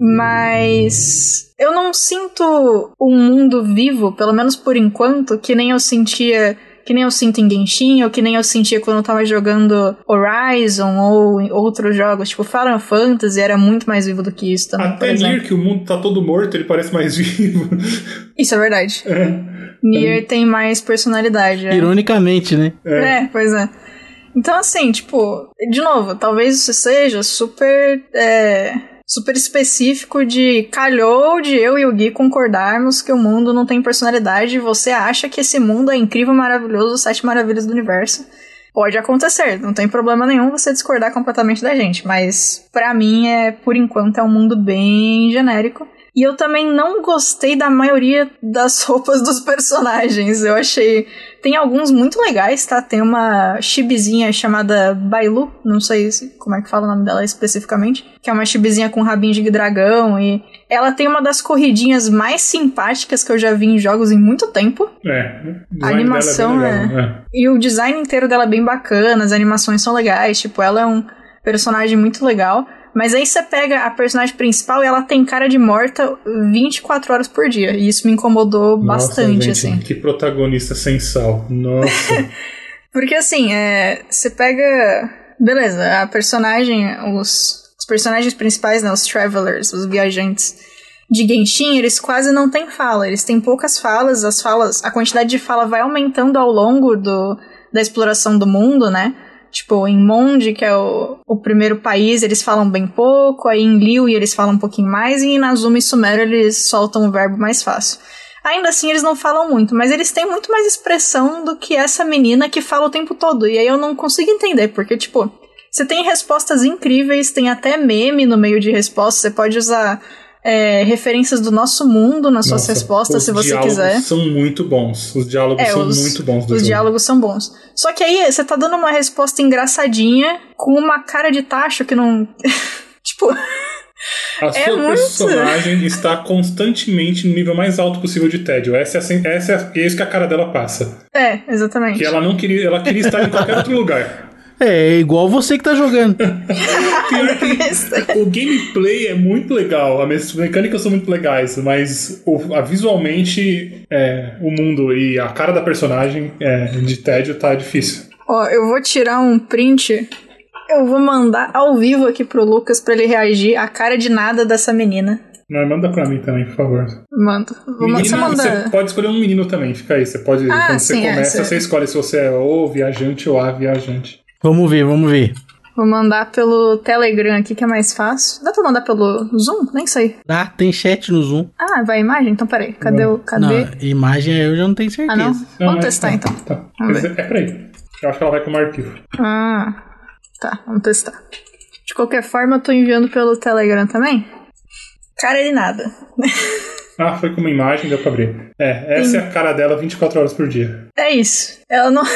Speaker 1: Mas eu não sinto um mundo vivo, pelo menos por enquanto, que nem eu sentia. Que nem eu sinto em Genshin, ou que nem eu sentia quando eu tava jogando Horizon ou em outros jogos, tipo Final Fantasy, era muito mais vivo do que isso também. por
Speaker 3: Até
Speaker 1: exemplo.
Speaker 3: Nier, que o mundo tá todo morto, ele parece mais vivo.
Speaker 1: Isso é verdade.
Speaker 3: É.
Speaker 1: Nier tem mais personalidade. é.
Speaker 2: Ironicamente, né?
Speaker 1: É, pois é. Então, assim, tipo, de novo, talvez isso seja super. é, super específico de calhou de eu e o Gui concordarmos que o mundo não tem personalidade e você acha que esse mundo é incrível, maravilhoso, sete maravilhas do universo. Pode acontecer, não tem problema nenhum você discordar completamente da gente, mas pra mim é, por enquanto, é um mundo bem genérico. E eu também não gostei da maioria das roupas dos personagens. Eu achei. Tem alguns muito legais, tá? Tem uma chibizinha chamada Bailu, não sei se- como é que fala o nome dela especificamente, que é uma chibizinha com rabinho de dragão e ela tem uma das corridinhas mais simpáticas que eu já vi em jogos em muito tempo.
Speaker 3: É.
Speaker 1: A animação
Speaker 3: dela é legal,
Speaker 1: E o design inteiro dela é bem bacana, as animações são legais, tipo, ela é um personagem muito legal. Mas aí você pega a personagem principal e ela tem cara de morta 24 horas por dia. E isso me incomodou
Speaker 3: Nossa,
Speaker 1: bastante,
Speaker 3: gente,
Speaker 1: assim.
Speaker 3: Que protagonista sem sal. Nossa.
Speaker 1: Porque assim, é, você pega. Beleza, a personagem, os, os personagens principais, né, os travelers, os viajantes de Genshin, eles quase não têm fala. Eles têm poucas falas, as falas, a quantidade de fala vai aumentando ao longo do, da exploração do mundo, né? Tipo, em Monde, que é o, o primeiro país, eles falam bem pouco, aí em Liu eles falam um pouquinho mais, e em Nazuma e Sumério eles soltam o verbo mais fácil. Ainda assim, eles não falam muito, mas eles têm muito mais expressão do que essa menina que fala o tempo todo. E aí eu não consigo entender, porque, tipo, você tem respostas incríveis, tem até meme no meio de respostas, você pode usar é, referências do nosso mundo nas suas
Speaker 3: Nossa,
Speaker 1: respostas,
Speaker 3: os
Speaker 1: se você
Speaker 3: diálogos
Speaker 1: quiser.
Speaker 3: são muito bons. Os diálogos
Speaker 1: É,
Speaker 3: são
Speaker 1: os-
Speaker 3: muito bons
Speaker 1: Os
Speaker 3: jogo.
Speaker 1: diálogos são bons. Só que aí você tá dando uma resposta engraçadinha com uma cara de tacho que não. tipo,
Speaker 3: A
Speaker 1: É
Speaker 3: sua
Speaker 1: muito.
Speaker 3: personagem está constantemente no nível mais alto possível de tédio. Essa é, essa é, é isso que a cara dela passa.
Speaker 1: é, exatamente.
Speaker 3: Que ela não queria, ela queria estar em qualquer outro lugar.
Speaker 2: É, é igual você que tá jogando.
Speaker 3: Pior que o gameplay é muito legal, as mecânicas são muito legais, mas o- a- visualmente é, o mundo e a cara da personagem é, de tédio tá difícil.
Speaker 1: Ó, eu vou tirar um print. Eu vou mandar ao vivo aqui pro Lucas pra ele reagir à cara de nada dessa menina.
Speaker 3: Mas manda pra mim também, por favor.
Speaker 1: Manda. Vou ma- você
Speaker 3: Menina,
Speaker 1: manda.
Speaker 3: você pode escolher um menino também, fica aí. Você pode,
Speaker 1: Ah,
Speaker 3: quando você
Speaker 1: sim, é,
Speaker 3: começa,
Speaker 1: você-
Speaker 3: você escolhe se você é ou viajante ou a viajante.
Speaker 2: Vamos ver, vamos ver.
Speaker 1: Vou mandar pelo Telegram aqui, que é mais fácil. Dá pra mandar pelo Zoom? Nem sei.
Speaker 2: Dá, tem chat no Zoom.
Speaker 1: Ah, vai a imagem? Então peraí. Cadê o. Cadê?
Speaker 2: Não, imagem eu já não tenho certeza.
Speaker 1: ah, não?
Speaker 3: Não,
Speaker 1: Vamos testar
Speaker 3: tá,
Speaker 1: então.
Speaker 3: Tá.
Speaker 1: Vamos
Speaker 3: Mas é pra aí. Eu acho que ela vai como arquivo.
Speaker 1: Ah, tá. Vamos testar. De qualquer forma, eu tô enviando pelo Telegram também. Cara de nada.
Speaker 3: Ah, foi como imagem, deu pra abrir. É, essa é a cara dela 24 horas por dia.
Speaker 1: É isso. Ela não.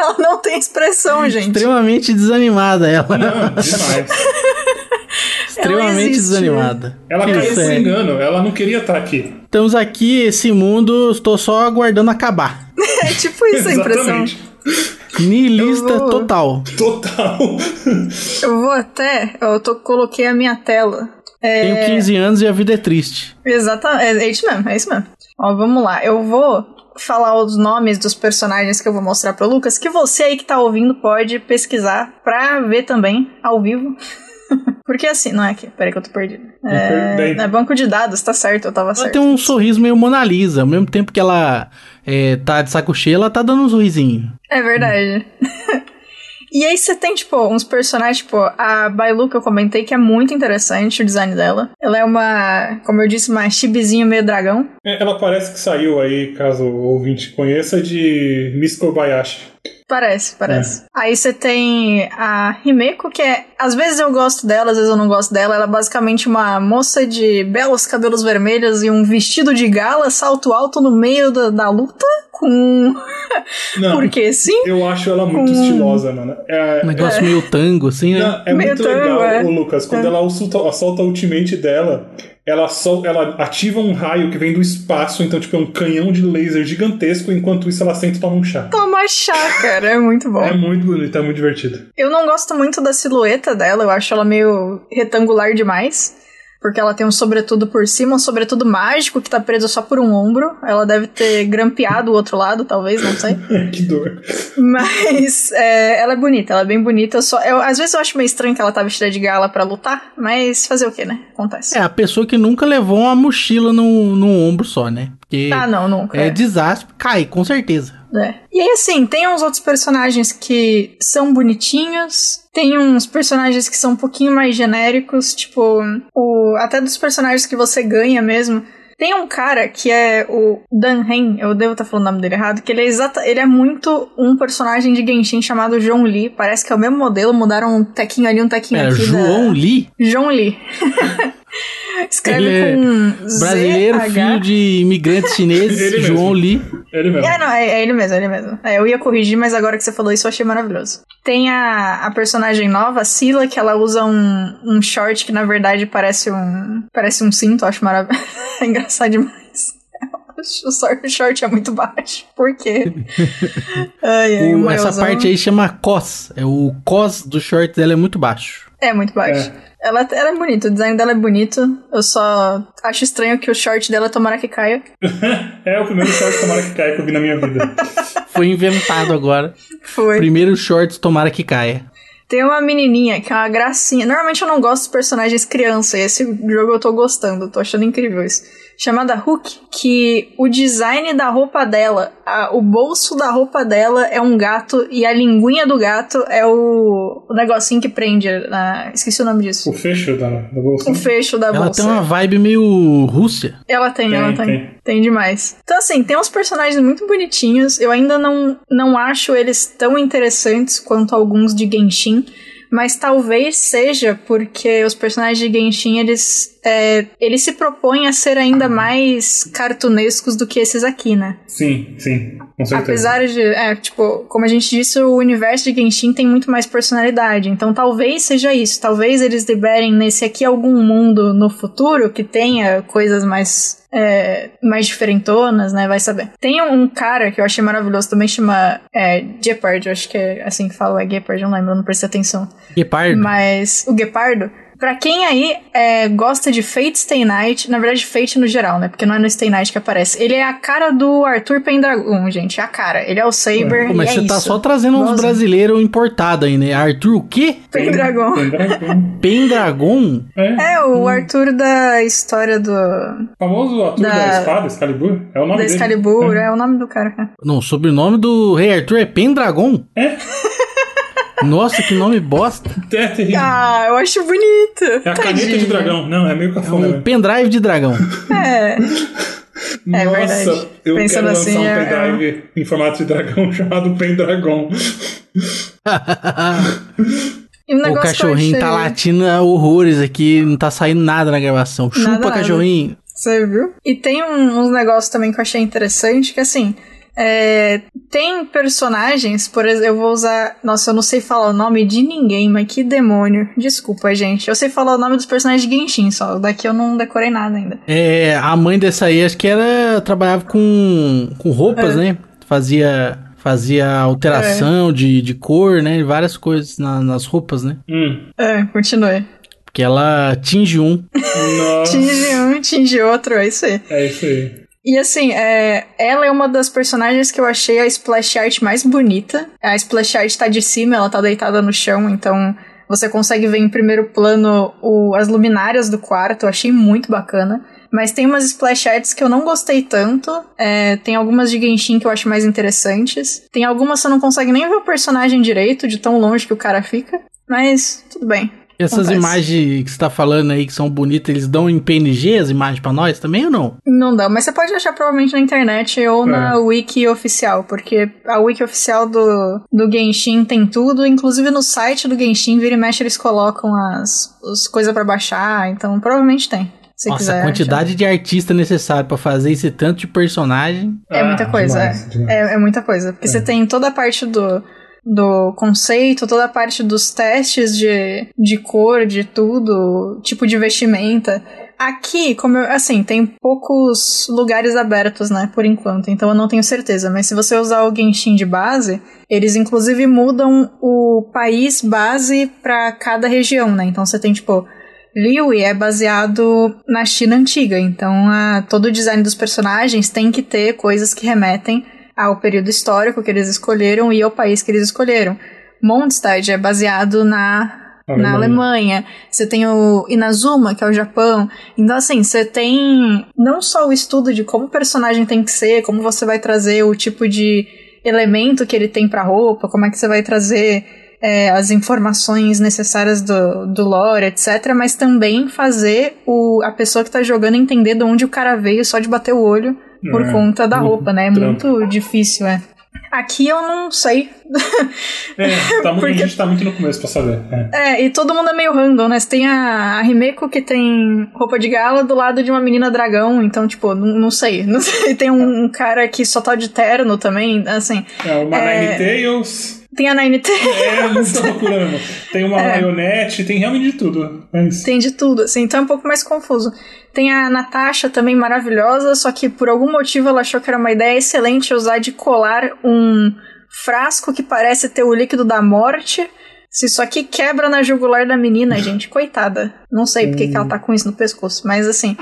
Speaker 1: Ela não tem expressão, gente.
Speaker 2: Extremamente desanimada ela.
Speaker 3: Não, demais.
Speaker 2: Extremamente
Speaker 1: existe.
Speaker 2: desanimada.
Speaker 3: Ela caiu por engano, ela não queria estar aqui.
Speaker 2: Estamos aqui, esse mundo, estou só aguardando acabar.
Speaker 1: É tipo isso a impressão. Eu vou-
Speaker 2: total.
Speaker 3: Total.
Speaker 1: Eu vou até. Eu tô, coloquei a minha tela. É,
Speaker 2: Tenho 15 anos e a vida é triste.
Speaker 1: Exatamente. É, é isso mesmo, é isso mesmo. Ó, vamos lá. Eu vou falar os nomes dos personagens que eu vou mostrar pro Lucas, que você aí que tá ouvindo pode pesquisar pra ver também, ao vivo. Porque assim, não é aqui, peraí que eu tô perdido. É, é banco de dados, tá certo, eu tava
Speaker 2: Ela
Speaker 1: certo.
Speaker 2: tem um sorriso meio Mona Lisa. Ao mesmo tempo que ela é, tá de saco cheio, ela tá dando um sorrisinho.
Speaker 1: É verdade. e aí você tem, tipo, uns personagens, tipo, a Bailu que eu comentei, que é muito interessante o design dela. Ela é uma, como eu disse, uma chibizinho meio dragão.
Speaker 3: É, Ela parece que saiu aí, caso o ouvinte conheça, de Miss Kobayashi.
Speaker 1: Parece, parece. Aí você tem a Himeko, que é. Às vezes eu gosto dela, às vezes eu não gosto dela. Ela é basicamente uma moça de belos cabelos vermelhos e um vestido de gala, salto alto no meio da, da luta. Com.
Speaker 3: Não,
Speaker 1: Porque sim?
Speaker 3: eu acho ela muito
Speaker 1: Com-
Speaker 3: estilosa, mano. É,
Speaker 2: Um negócio meio tango, assim, né?
Speaker 3: Não, é
Speaker 1: Meio
Speaker 3: muito
Speaker 1: tango,
Speaker 3: legal,
Speaker 1: é.
Speaker 3: o Lucas. Quando
Speaker 1: É.
Speaker 3: ela solta, solta a ultimate dela, ela, sol, ela ativa um raio que vem do espaço, então, tipo, é um canhão de laser gigantesco, enquanto isso ela senta e toma um chá.
Speaker 1: Toma chá, cara. É muito bom.
Speaker 3: É muito bonito, é muito divertido.
Speaker 1: Eu não gosto muito da silhueta dela, eu acho ela meio retangular demais. Porque ela tem um sobretudo por cima, um sobretudo mágico que tá preso só por um ombro. Ela deve ter grampeado o outro lado, talvez, não sei.
Speaker 3: que dor.
Speaker 1: Mas é, ela é bonita, ela é bem bonita. Eu só, eu, às vezes eu acho meio estranho que ela tá vestida de gala pra lutar, mas fazer o que, né? Acontece.
Speaker 2: É a pessoa que nunca levou uma mochila no, no ombro só, né? Porque
Speaker 1: Ah, não, nunca.
Speaker 2: é
Speaker 1: é.
Speaker 2: desastre, cai, com certeza.
Speaker 1: É. E aí, assim, tem uns outros personagens que são bonitinhos. Tem uns personagens que são um pouquinho mais genéricos, tipo, o, até dos personagens que você ganha mesmo. Tem um cara que é o Dan Hen, eu devo estar falando o nome dele errado, que ele é exata, ele é muito um personagem de Genshin chamado John Lee. Parece que é o mesmo modelo, mudaram um tequinho ali, um tequinho
Speaker 2: Era
Speaker 1: aqui.
Speaker 2: João
Speaker 1: da...
Speaker 2: Lee,
Speaker 1: John Lee. Escreve
Speaker 2: Ele é
Speaker 1: com Z
Speaker 2: brasileiro, filho de imigrantes chineses,
Speaker 3: Ele mesmo.
Speaker 2: João Lee.
Speaker 3: Ele mesmo.
Speaker 1: É, não, é, é ele mesmo, é ele mesmo. É, eu ia corrigir, mas agora que você falou isso eu achei maravilhoso. Tem a, a personagem nova, a Sila, que ela usa um, um short que na verdade parece um. Parece um cinto, eu acho maravilhoso. é engraçado demais. O short- o short é muito baixo. Por quê? ai, ai,
Speaker 2: O- essa parte aí chama cos. É, o cos do short dela é muito baixo.
Speaker 1: É muito baixo. Ela, ela é bonita, o design dela é bonito. Eu só acho estranho que o short dela tomara que caia.
Speaker 3: É o primeiro short tomara que caia que eu vi na minha vida.
Speaker 2: Foi inventado agora.
Speaker 1: Foi.
Speaker 2: Primeiro shorts, tomara que caia.
Speaker 1: Tem uma menininha que é uma gracinha. Normalmente eu não gosto dos personagens criança, e esse jogo eu tô gostando, tô achando incrível isso. Chamada Hook, que o design da roupa dela, a- o bolso da roupa dela é um gato e a linguinha do gato é o, o negocinho que prende. na- esqueci o nome disso.
Speaker 3: O fecho da, da bolsa.
Speaker 1: O fecho da
Speaker 2: Ela
Speaker 1: bolsa.
Speaker 2: tem uma vibe meio Rússia.
Speaker 1: Ela tem,
Speaker 3: Tem,
Speaker 1: ela tem.
Speaker 3: tem.
Speaker 1: Tem demais. Então, assim, tem uns personagens muito bonitinhos. Eu ainda não, não acho eles tão interessantes quanto alguns de Genshin. Mas talvez seja porque os personagens de Genshin, eles, é, eles se propõem a ser ainda mais cartunescos do que esses aqui, né?
Speaker 3: Sim, sim. Com certeza.
Speaker 1: Apesar de, é, tipo, como a gente disse, o universo de Genshin tem muito mais personalidade. Então talvez seja isso. Talvez eles liberem nesse aqui algum mundo no futuro que tenha coisas mais. é, mais diferentonas, né? Vai saber. Tem um cara que eu achei maravilhoso também, chama é, Gepard, eu acho que é assim que fala, é Gepard, não lembro, eu não prestei atenção.
Speaker 2: Guepardo.
Speaker 1: Mas o Guepardo, pra quem aí é, gosta de Fate Stay Night, na verdade Fate no geral, né? Porque não é no Stay Night que aparece. Ele é a cara do Arthur Pendragon, gente. É a cara. Ele é o Saber.
Speaker 2: Pô, mas
Speaker 1: e
Speaker 2: você
Speaker 1: é
Speaker 2: tá
Speaker 1: isso.
Speaker 2: só trazendo uns
Speaker 1: Nossa.
Speaker 2: brasileiros importados aí, né? Arthur o quê?
Speaker 1: Pendragon.
Speaker 3: Pendragon.
Speaker 2: Pendragon?
Speaker 3: É.
Speaker 1: É, o Arthur da história do.
Speaker 3: O famoso ator da...
Speaker 1: Da-
Speaker 3: espada, Excalibur. É o nome
Speaker 1: da
Speaker 3: dele.
Speaker 1: Excalibur,
Speaker 3: É.
Speaker 1: é. o nome do cara.
Speaker 2: Não, o sobrenome do Rei Arthur é Pendragon? Nossa, que nome bosta.
Speaker 3: É terrível.
Speaker 1: Ah, eu acho bonito.
Speaker 3: É a caneta de dragão. Não, é meio cafona.
Speaker 2: Um
Speaker 3: né?
Speaker 2: pendrive de dragão.
Speaker 1: É. É
Speaker 3: Nossa,
Speaker 1: verdade.
Speaker 3: eu
Speaker 1: Pensando
Speaker 3: quero lançar
Speaker 1: assim,
Speaker 3: um
Speaker 1: é-
Speaker 3: pendrive em formato de dragão chamado Pendragon.
Speaker 1: E um
Speaker 2: o cachorrinho tá latindo horrores aqui, não tá saindo nada na gravação. Chupa,
Speaker 1: Nada, nada.
Speaker 2: cachorrinho.
Speaker 1: Você viu? E tem um- uns negócios também que eu achei interessante, que assim, é, tem personagens, por exemplo, eu vou usar. Nossa, eu não sei falar o nome de ninguém, mas que demônio. Desculpa, gente. Eu sei falar o nome dos personagens de Genshin só. Daqui eu não decorei nada ainda.
Speaker 2: É, a mãe dessa aí, acho que era. Trabalhava com, com roupas,
Speaker 1: É.
Speaker 2: né? Fazia. Fazia alteração de, de cor, né? Várias coisas na- nas roupas, né?
Speaker 3: Hum.
Speaker 1: É, continue.
Speaker 2: Porque ela tinge um.
Speaker 1: Tinge um, tinge outro, é isso aí.
Speaker 3: É isso aí.
Speaker 1: E assim, é, ela é uma das personagens que eu achei a splash art mais bonita. A splash art tá de cima, ela tá deitada no chão, então você consegue ver em primeiro plano o- as luminárias do quarto, eu achei muito bacana. Mas tem umas splash arts que eu não gostei tanto. é, tem algumas de Genshin que eu acho mais interessantes. Tem algumas que você não consegue nem ver o personagem direito, de tão longe que o cara fica. Mas tudo bem.
Speaker 2: Essas
Speaker 1: Acontece.
Speaker 2: imagens que você tá falando aí, que são bonitas, eles dão em PNG as imagens pra nós também ou não?
Speaker 1: Não dá, mas você pode achar provavelmente na internet ou na wiki oficial, porque a wiki oficial do, do Genshin tem tudo, inclusive no site do Genshin, vira e mexe, eles colocam as, as coisas pra baixar, então provavelmente tem. Se
Speaker 2: Nossa,
Speaker 1: quiser.
Speaker 2: a quantidade de artista necessário pra fazer esse tanto de personagem.
Speaker 1: É muita
Speaker 3: Ah,
Speaker 1: coisa,
Speaker 3: demais,
Speaker 1: é.
Speaker 3: demais.
Speaker 1: é. É muita coisa. Porque você tem toda a parte do, do conceito, toda a parte dos testes de, de cor, de tudo, tipo de vestimenta. Aqui, como eu, assim, tem poucos lugares abertos, né, por enquanto, então eu não tenho certeza. Mas se você usar o Genshin de base, eles inclusive mudam o país base pra cada região, né? Então você tem, tipo, Liyue é baseado na China antiga, então a, todo o design dos personagens tem que ter coisas que remetem ao período histórico que eles escolheram e ao país que eles escolheram. Mondstadt é baseado na, na Alemanha. Você tem o Inazuma, que é o Japão. Então, assim, você tem não só o estudo de como o personagem tem que ser, como você vai trazer o tipo de elemento que ele tem pra roupa, como é que você vai trazer é, as informações necessárias do, do lore, etc. Mas também fazer o, a pessoa que tá jogando entender de onde o cara veio só de bater o olho por
Speaker 3: É,
Speaker 1: conta da roupa, né? É
Speaker 3: trampo.
Speaker 1: muito difícil, é. Aqui eu não sei.
Speaker 3: É, tá muito,
Speaker 1: Porque-
Speaker 3: a gente tá muito no começo pra saber. É.
Speaker 1: É, e todo mundo é meio random, né? Você tem a, a Himeko que tem roupa de gala do lado de uma menina dragão, então, tipo, não, não sei. Não sei. Tem um, um cara que só tá de terno também, assim.
Speaker 3: É, uma
Speaker 1: É.
Speaker 3: Nine Tails.
Speaker 1: Tem a Nine Tails.
Speaker 3: É, muita loucura mesmo. Tem uma
Speaker 1: É.
Speaker 3: marionete, tem realmente de tudo. É.
Speaker 1: Tem de tudo, assim, então é um pouco mais confuso. Tem a Natasha também maravilhosa, só que por algum motivo ela achou que era uma ideia excelente usar de colar um frasco que parece ter o líquido da morte. Se isso aqui quebra na jugular da menina, gente, coitada. Não sei porque que ela tá com isso no pescoço, mas assim.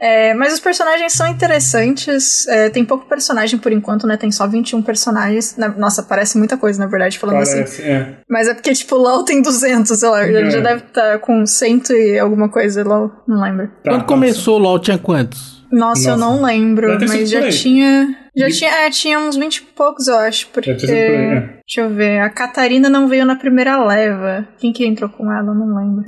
Speaker 1: É, mas os personagens são interessantes. é, tem pouco personagem por enquanto, né? Tem só 21 personagens. Na- nossa, parece muita coisa, na verdade, falando assim.
Speaker 3: Parece, é.
Speaker 1: Mas é porque, tipo, LOL tem 200, sei lá. Ele
Speaker 3: É.
Speaker 1: já deve estar com 100 e alguma coisa, LOL. Não lembro.
Speaker 3: Tá,
Speaker 2: Quando começou o LoL tinha quantos?
Speaker 1: Nossa, eu
Speaker 3: Nossa.
Speaker 1: não lembro. Mas já
Speaker 3: aí.
Speaker 1: tinha. Já
Speaker 3: E-
Speaker 1: tinha. É, tinha uns 20 e poucos, eu acho. Porque.
Speaker 3: Por aí, é.
Speaker 1: Deixa eu ver. A Catarina não veio na primeira leva. Quem que entrou com ela? Eu não lembro.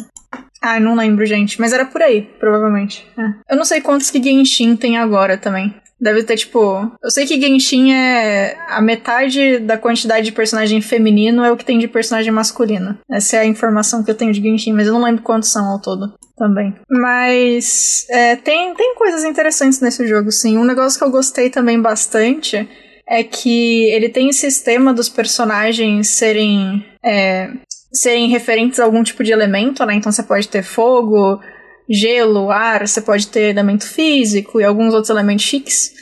Speaker 1: Ah, não lembro, gente. Mas era por aí, provavelmente. É. Eu não sei quantos que Genshin tem agora também. Deve ter, tipo. Eu sei que Genshin é. A metade da quantidade de personagem feminino é o que tem de personagem masculino. Essa é a informação que eu tenho de Genshin, mas eu não lembro quantos são ao todo também. Mas. é, tem, tem coisas interessantes nesse jogo, sim. Um negócio que eu gostei também bastante é que ele tem esse sistema dos personagens serem. é, serem referentes a algum tipo de elemento, né? Então você pode ter fogo, gelo, ar, você pode ter elemento físico e alguns outros elementos chiques.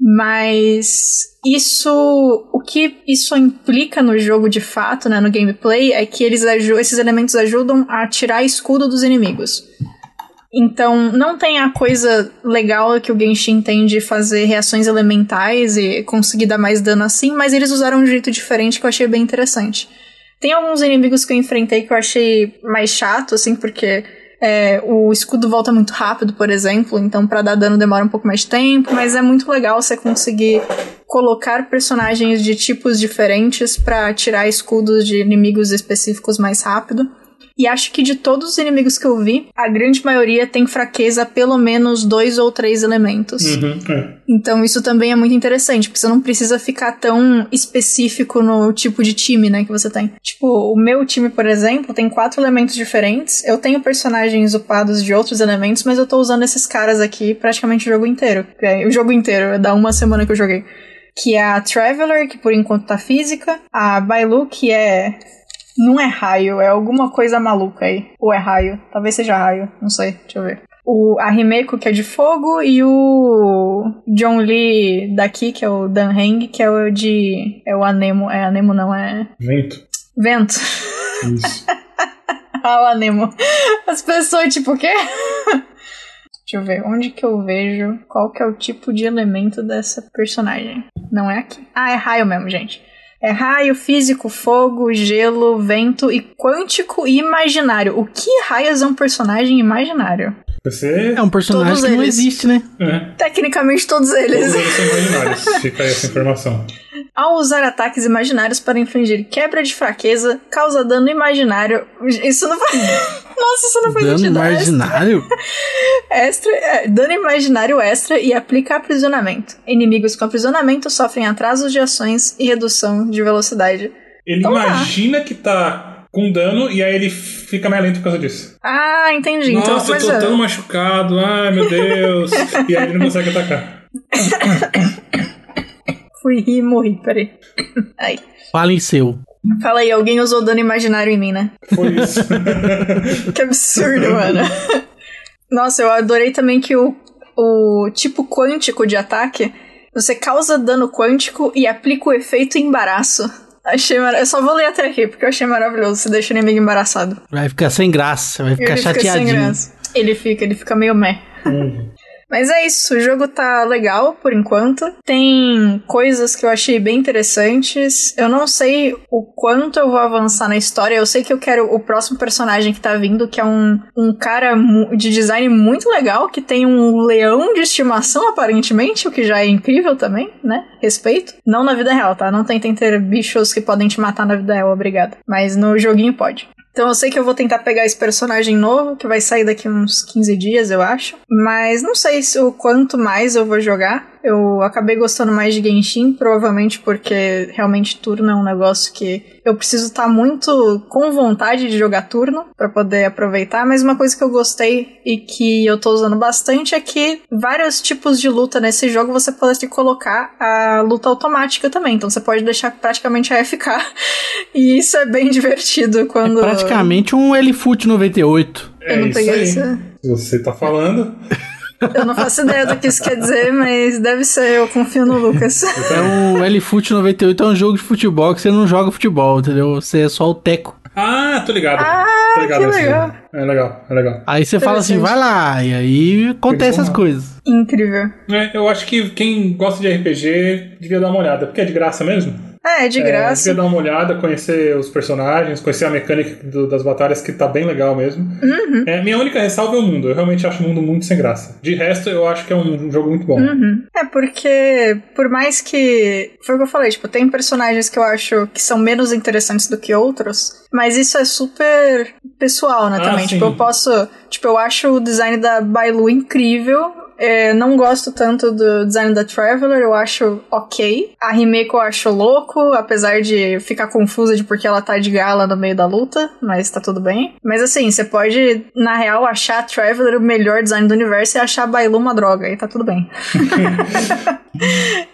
Speaker 1: Mas isso, o que isso implica no jogo de fato, né, no gameplay, é que eles esses elementos ajudam a tirar escudo dos inimigos. Então, não tem a coisa legal que o Genshin tem de fazer reações elementais e conseguir dar mais dano assim, mas eles usaram um jeito diferente que eu achei bem interessante. Tem alguns inimigos que eu enfrentei que eu achei mais chato, assim, porque É, o escudo volta muito rápido, por exemplo, então para dar dano demora um pouco mais de tempo, mas é muito legal você conseguir colocar personagens de tipos diferentes para tirar escudos de inimigos específicos mais rápido. E acho que de todos os inimigos que eu vi, a grande maioria tem fraqueza a pelo menos dois ou três elementos.
Speaker 3: Uhum, é.
Speaker 1: Então isso também é muito interessante, porque você não precisa ficar tão específico no tipo de time, né, que você tem. Tipo, o meu time, por exemplo, tem quatro elementos diferentes. Eu tenho personagens upados de outros elementos, mas eu tô usando esses caras aqui praticamente o jogo inteiro. É, o jogo inteiro, dá uma semana que eu joguei. Que é a Traveler, que por enquanto tá física. A Bailu, que é não é raio, é alguma coisa maluca aí. Ou é raio? Talvez seja raio, não sei, deixa eu ver. O, a que é de fogo, e o John Lee daqui, que é o Dan Heng, que é o de. É o Anemo. É Anemo, não, é.
Speaker 3: Vento.
Speaker 1: Vento.
Speaker 3: Isso.
Speaker 1: ah, o Anemo. As pessoas, tipo, o quê? Deixa eu ver, onde que eu vejo qual que é o tipo de elemento dessa personagem. Não é aqui. Ah, é raio mesmo, gente. É raio, físico, fogo, gelo, vento e quântico e imaginário. O que raios é um personagem imaginário?
Speaker 3: Você.
Speaker 2: É um personagem
Speaker 1: Todos
Speaker 2: que não
Speaker 1: eles.
Speaker 2: existe, né?
Speaker 3: É.
Speaker 1: Tecnicamente todos
Speaker 3: Todos
Speaker 1: eles.
Speaker 3: eles são imaginários. Fica aí essa informação.
Speaker 1: Ao usar ataques imaginários para infligir quebra de fraqueza, causa dano imaginário. Isso não faz. Nossa, isso não faz
Speaker 2: Dano imaginário?
Speaker 1: Extra, é, dano imaginário extra e aplica aprisionamento. Inimigos com aprisionamento sofrem atrasos de ações e redução de velocidade.
Speaker 3: Ele
Speaker 1: Então tá.
Speaker 3: imagina que tá com dano e aí ele fica mais lento por causa disso.
Speaker 1: Ah, entendi. então,
Speaker 3: Nossa, eu
Speaker 1: mas
Speaker 3: tô tão machucado. Ai, meu Deus. e aí ele não consegue atacar.
Speaker 1: Fui rir e morri, peraí. Aí.
Speaker 2: Falem seu.
Speaker 1: Fala aí, alguém usou dano imaginário em mim, né?
Speaker 3: Foi isso.
Speaker 1: Que absurdo, mano. Nossa, eu adorei também que o, o tipo quântico de ataque, você causa dano quântico e aplica o efeito embaraço. Achei maravilhoso. Eu só vou ler até aqui, porque eu achei maravilhoso. Você deixa o inimigo embaraçado.
Speaker 2: Vai ficar sem graça, vai ficar
Speaker 1: ele fica sem
Speaker 2: chateadinho.
Speaker 1: graça. Ele fica, ele fica meio meh.
Speaker 3: Uhum.
Speaker 1: Mas é isso, o jogo tá legal por enquanto. Tem coisas que eu achei bem interessantes. Eu não sei o quanto eu vou avançar na história. Eu sei que eu quero o próximo personagem que tá vindo, que é um, um cara de design muito legal, que tem um leão de estimação, aparentemente, o que já é incrível também, né? Respeito. Não na vida real, tá? Não tentem ter bichos que podem te matar na vida real, obrigada. Mas no joguinho pode. Então eu sei que eu vou tentar pegar esse personagem novo, que vai sair daqui uns 15 dias, eu acho. Mas não sei se o quanto mais eu vou jogar. Eu acabei gostando mais de Genshin, provavelmente porque realmente turno é um negócio que eu preciso estar muito com vontade de jogar turno pra poder aproveitar. Mas uma coisa que eu gostei e que eu tô usando bastante é que vários tipos de luta nesse jogo você pode colocar a luta automática também. Então você pode deixar praticamente a FK. E isso é bem divertido quando.
Speaker 2: É praticamente um L-Foot 98.
Speaker 1: Eu
Speaker 3: É
Speaker 1: não
Speaker 3: isso
Speaker 1: peguei
Speaker 3: aí.
Speaker 1: isso.
Speaker 3: Se você tá falando.
Speaker 1: Eu não faço ideia do que isso quer dizer, mas deve ser, eu confio no Lucas.
Speaker 2: É um L-Foot 98 é um jogo de futebol que você não joga futebol, entendeu? Você é só o teco.
Speaker 3: Ah, tô ligado.
Speaker 1: Ah,
Speaker 3: tô ligado
Speaker 1: que legal.
Speaker 3: É legal, é legal.
Speaker 2: Aí você fala assim, vai lá, e aí acontece as
Speaker 3: Tem que
Speaker 2: coisas.
Speaker 1: Incrível.
Speaker 3: É, eu acho que quem gosta de RPG devia dar uma olhada, porque é de graça mesmo.
Speaker 1: É, de
Speaker 3: É,
Speaker 1: graça.
Speaker 3: devia dar uma olhada, conhecer os personagens, conhecer a mecânica do- das batalhas, que tá bem legal mesmo.
Speaker 1: Uhum.
Speaker 3: É, minha única ressalva é o mundo. Eu realmente acho o mundo muito sem graça. De resto, eu acho que é um jogo muito bom.
Speaker 1: Uhum. É porque, por mais que. Foi o que eu falei, tipo, tem personagens que eu acho que são menos interessantes do que outros, mas isso é super pessoal, né?
Speaker 3: Ah,
Speaker 1: também.
Speaker 3: sim.
Speaker 1: Tipo, eu posso. Tipo, eu acho o design da Bailu incrível. É, não gosto tanto do design da Traveler, eu acho ok. A Himeko eu acho louco, apesar de ficar confusa de porque ela tá de gala no meio da luta, mas tá tudo bem. Mas assim, você pode, na real, achar a Traveler o melhor design do universo e achar a Bailu uma droga, e tá tudo bem.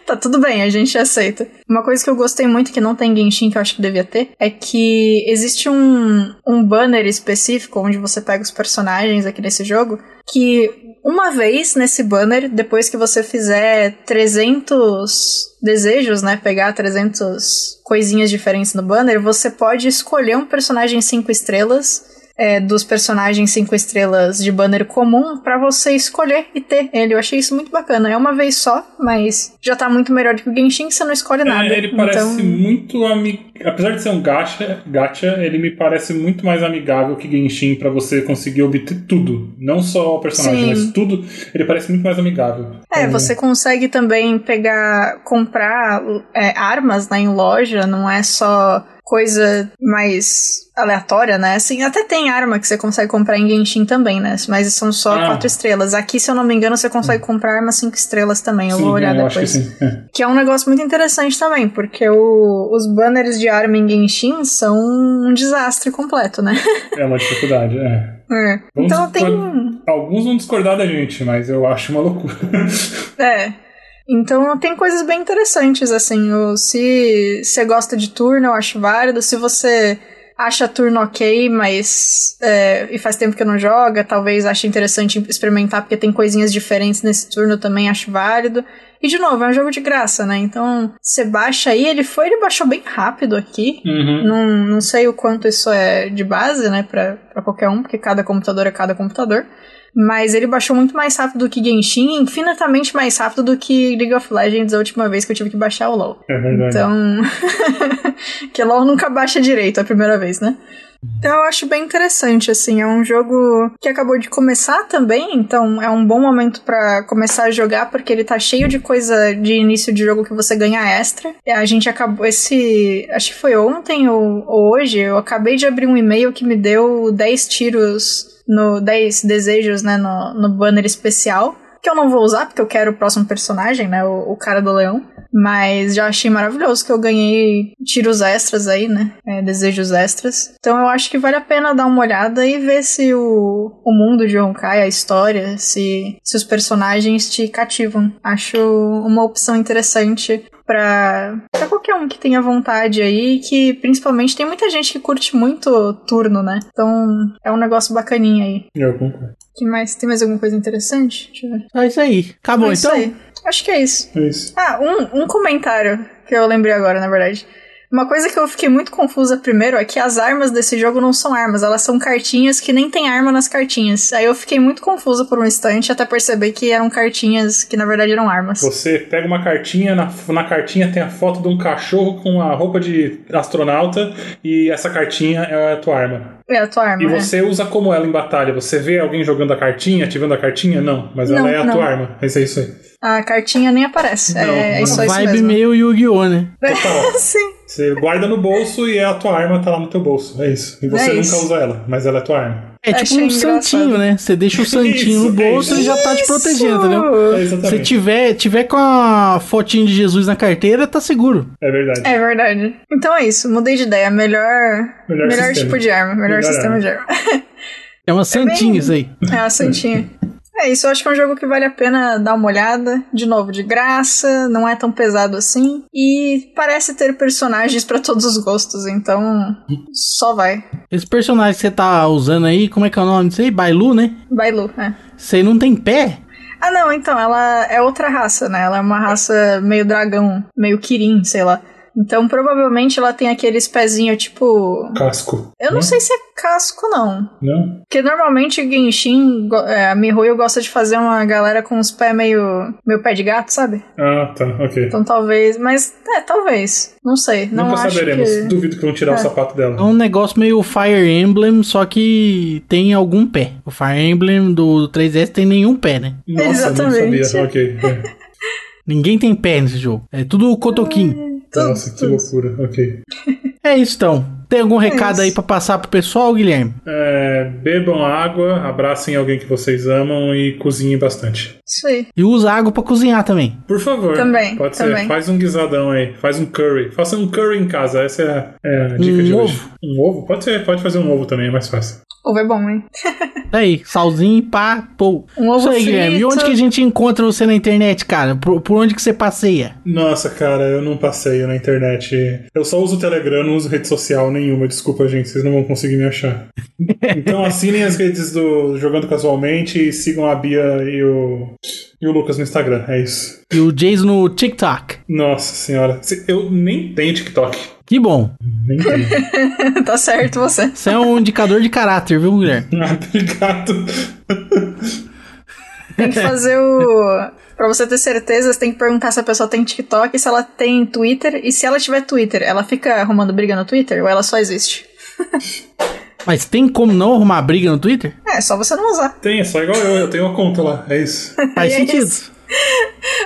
Speaker 1: Tá tudo bem, a gente aceita. Uma coisa que eu gostei muito que não tem em Genshin, que eu acho que devia ter, é que existe um, um banner específico onde você pega os personagens aqui nesse jogo, que uma vez nesse banner, depois que você fizer 300 desejos, né, pegar 300 coisinhas diferentes no banner, você pode escolher um personagem 5 estrelas é, dos personagens cinco estrelas de banner comum para você escolher e ter ele. Eu achei isso muito bacana. É uma vez só, mas já tá muito melhor do que o Genshin, que você não escolhe nada.
Speaker 3: É, ele parece
Speaker 1: então...
Speaker 3: muito amigável. Apesar de ser um gacha, gacha, ele me parece muito mais amigável que Genshin para você conseguir obter tudo. Não só o personagem,
Speaker 1: Sim.
Speaker 3: mas tudo. Ele parece muito mais amigável.
Speaker 1: É,
Speaker 3: Então,
Speaker 1: você consegue também pegar, comprar é, armas né, em loja, não é só coisa mais aleatória, né? Assim, até tem arma que você consegue comprar em Genshin também, né? Mas são só
Speaker 3: Ah.
Speaker 1: quatro estrelas. Aqui, se eu não me engano, você consegue comprar arma cinco estrelas também. Eu
Speaker 3: Sim,
Speaker 1: vou olhar
Speaker 3: é, eu que
Speaker 1: depois.
Speaker 3: sim. É.
Speaker 1: Que é um negócio muito interessante também, porque o- os banners de arma em Genshin são um desastre completo, né?
Speaker 3: É uma dificuldade, é.
Speaker 1: É. Então tem.
Speaker 3: Alguns vão discordar da gente, mas eu acho uma loucura.
Speaker 1: É. Então tem coisas bem interessantes, assim. o- Se você gosta de turno, eu acho válido. Se você acha turno ok, mas. é, e faz tempo que não joga, talvez ache interessante experimentar, porque tem coisinhas diferentes nesse turno também, acho válido. E de novo, é um jogo de graça, né? Então você baixa aí, ele foi, ele baixou bem rápido aqui.
Speaker 3: Uhum.
Speaker 1: Não, não sei o quanto isso é de base, né, pra, pra qualquer um, porque cada computador é cada computador. Mas ele baixou muito mais rápido do que Genshin, e infinitamente mais rápido do que League of Legends a última vez que eu tive que baixar o LoL.
Speaker 3: É verdade.
Speaker 1: Então. que LoL nunca baixa direito a primeira vez, né? Então eu acho bem interessante, assim, é um jogo que acabou de começar também, então é um bom momento pra começar a jogar, porque ele tá cheio de coisa de início de jogo que você ganha extra. E A gente acabou, esse, acho que foi ontem ou, ou hoje, eu acabei de abrir um e-mail que me deu 10 tiros, no 10 desejos, né, no, no banner especial. Que eu não vou usar, porque eu quero o próximo personagem, né? O, o cara do leão. Mas já achei maravilhoso que eu ganhei tiros extras aí, né? é, desejos extras. Então eu acho que vale a pena dar uma olhada e ver se o, o mundo de Honkai, a história, se, se os personagens te cativam. Acho uma opção interessante pra, pra qualquer um que tenha vontade aí, que principalmente tem muita gente que curte muito turno, né? Então é um negócio bacaninha aí.
Speaker 3: Eu concordo.
Speaker 1: Que mais? Tem mais alguma coisa interessante? Deixa eu ver.
Speaker 2: É isso aí. Acabou,
Speaker 1: É isso
Speaker 2: então?
Speaker 1: aí. Acho que é isso.
Speaker 3: É isso.
Speaker 1: Ah, um, um comentário que eu lembrei agora, na verdade. Uma coisa que eu fiquei muito confusa primeiro é que as armas desse jogo não são armas, elas são cartinhas que nem tem arma nas cartinhas. Aí eu fiquei muito confusa por um instante até perceber que eram cartinhas que na verdade eram armas.
Speaker 3: Você pega uma cartinha, na, na cartinha tem a foto de um cachorro com a roupa de astronauta e essa cartinha é a tua arma.
Speaker 1: É a tua arma.
Speaker 3: E
Speaker 1: é.
Speaker 3: você usa como ela em batalha? Você vê alguém jogando a cartinha, ativando a cartinha? Não, mas
Speaker 1: Não,
Speaker 3: ela é a
Speaker 1: não.
Speaker 3: tua arma. Esse é isso aí.
Speaker 1: A cartinha nem aparece.
Speaker 3: Não,
Speaker 1: é, é só isso
Speaker 2: Vibe
Speaker 1: mesmo.
Speaker 2: meio Yu-Gi-Oh, né?
Speaker 3: Total.
Speaker 1: Sim.
Speaker 3: Você guarda no bolso e a tua arma tá lá no teu bolso. É isso. E você
Speaker 1: É
Speaker 3: nunca
Speaker 1: isso.
Speaker 3: usa ela, mas ela é tua arma.
Speaker 2: É tipo
Speaker 1: Achei
Speaker 2: um
Speaker 1: engraçado.
Speaker 2: santinho, né? Você deixa o santinho
Speaker 3: Isso,
Speaker 2: no
Speaker 3: é
Speaker 2: bolso
Speaker 3: isso.
Speaker 2: e já tá te protegendo, entendeu?
Speaker 3: É
Speaker 2: Se tiver, tiver com a fotinho de Jesus na carteira, tá seguro.
Speaker 3: É verdade.
Speaker 1: É verdade. Então é isso, mudei de ideia. Melhor,
Speaker 3: Melhor
Speaker 1: melhor, tipo de arma, melhor,
Speaker 3: Melhor
Speaker 1: sistema
Speaker 3: arma.
Speaker 1: de arma.
Speaker 2: É uma santinha isso aí.
Speaker 1: É a Santinha. É isso, eu acho que é um jogo que vale a pena dar uma olhada. De novo, de graça, não é tão pesado assim. E parece ter personagens pra todos os gostos, então só vai.
Speaker 2: Esse personagem que você tá usando aí, como é que é o nome disso aí? Bailu, né?
Speaker 1: Bailu, é.
Speaker 2: Você não tem pé?
Speaker 1: Ah, não, então, ela é outra raça, né? Ela é uma raça meio dragão, meio Kirin, sei lá. Então, provavelmente ela tem aqueles pezinhos tipo.
Speaker 3: Casco.
Speaker 1: Eu não sei se é casco, não.
Speaker 3: Não?
Speaker 1: Porque normalmente o Genshin, é, a Mihoyo gosta de fazer uma galera com os pés meio, meio pé de gato, sabe?
Speaker 3: Ah, tá, ok.
Speaker 1: Então talvez, mas é, talvez. Não sei. Não
Speaker 3: Nunca
Speaker 1: acho
Speaker 3: saberemos.
Speaker 1: que.
Speaker 3: Duvido que vão tirar
Speaker 1: É.
Speaker 3: o sapato dela.
Speaker 2: É um negócio meio Fire Emblem, só que tem algum pé. O Fire Emblem do 3DS tem nenhum pé, né?
Speaker 3: Nossa,
Speaker 1: Exatamente.
Speaker 3: não sabia. Ok. é.
Speaker 2: Ninguém tem pé nesse jogo. É tudo cotoquinho.
Speaker 3: Nossa, que loucura. Ok.
Speaker 2: É isso então. Tem algum recado
Speaker 1: isso.
Speaker 2: aí pra passar pro pessoal, Guilherme?
Speaker 3: É, bebam água, abracem alguém que vocês amam e cozinhem bastante.
Speaker 1: Isso aí.
Speaker 2: E usa água pra cozinhar também.
Speaker 3: Por favor.
Speaker 1: Também,
Speaker 3: Pode ser.
Speaker 1: também.
Speaker 3: Faz um guisadão aí. Faz um curry. Faça um curry em casa. Essa é a, é a dica
Speaker 2: Um
Speaker 3: de
Speaker 2: ovo?
Speaker 3: hoje. Um ovo? Pode ser. Pode fazer um ovo também. É mais fácil.
Speaker 1: Ovo é bom, hein?
Speaker 2: Tá aí, salzinho, pá, pô.
Speaker 1: Um ovo
Speaker 2: Isso aí, Guilherme. E onde que a gente encontra você na internet, cara? Por, por onde que você passeia?
Speaker 3: Nossa, cara, eu não passeio na internet. Eu só uso o Telegram, não uso rede social nenhuma. Desculpa, gente, vocês não vão conseguir me achar. Então assinem as redes do Jogando Casualmente e sigam a Bia e o, e o Lucas no Instagram. É isso.
Speaker 2: E o Jason no TikTok.
Speaker 3: Nossa senhora. Se- Eu nem tenho TikTok.
Speaker 2: Que bom.
Speaker 1: Tá certo você.
Speaker 2: Você é um indicador de caráter, viu, Guilherme?
Speaker 3: ah, obrigado.
Speaker 1: Tem que fazer o. Pra você ter certeza, você tem que perguntar se a pessoa tem TikTok, se ela tem Twitter, e se ela tiver Twitter, ela fica arrumando briga no Twitter ou ela só existe?
Speaker 2: Mas tem como não arrumar briga no Twitter?
Speaker 1: É, só você não usar.
Speaker 3: Tem, é só igual eu. Eu tenho uma conta lá. É isso.
Speaker 2: Faz
Speaker 1: É
Speaker 2: sentido.
Speaker 1: isso.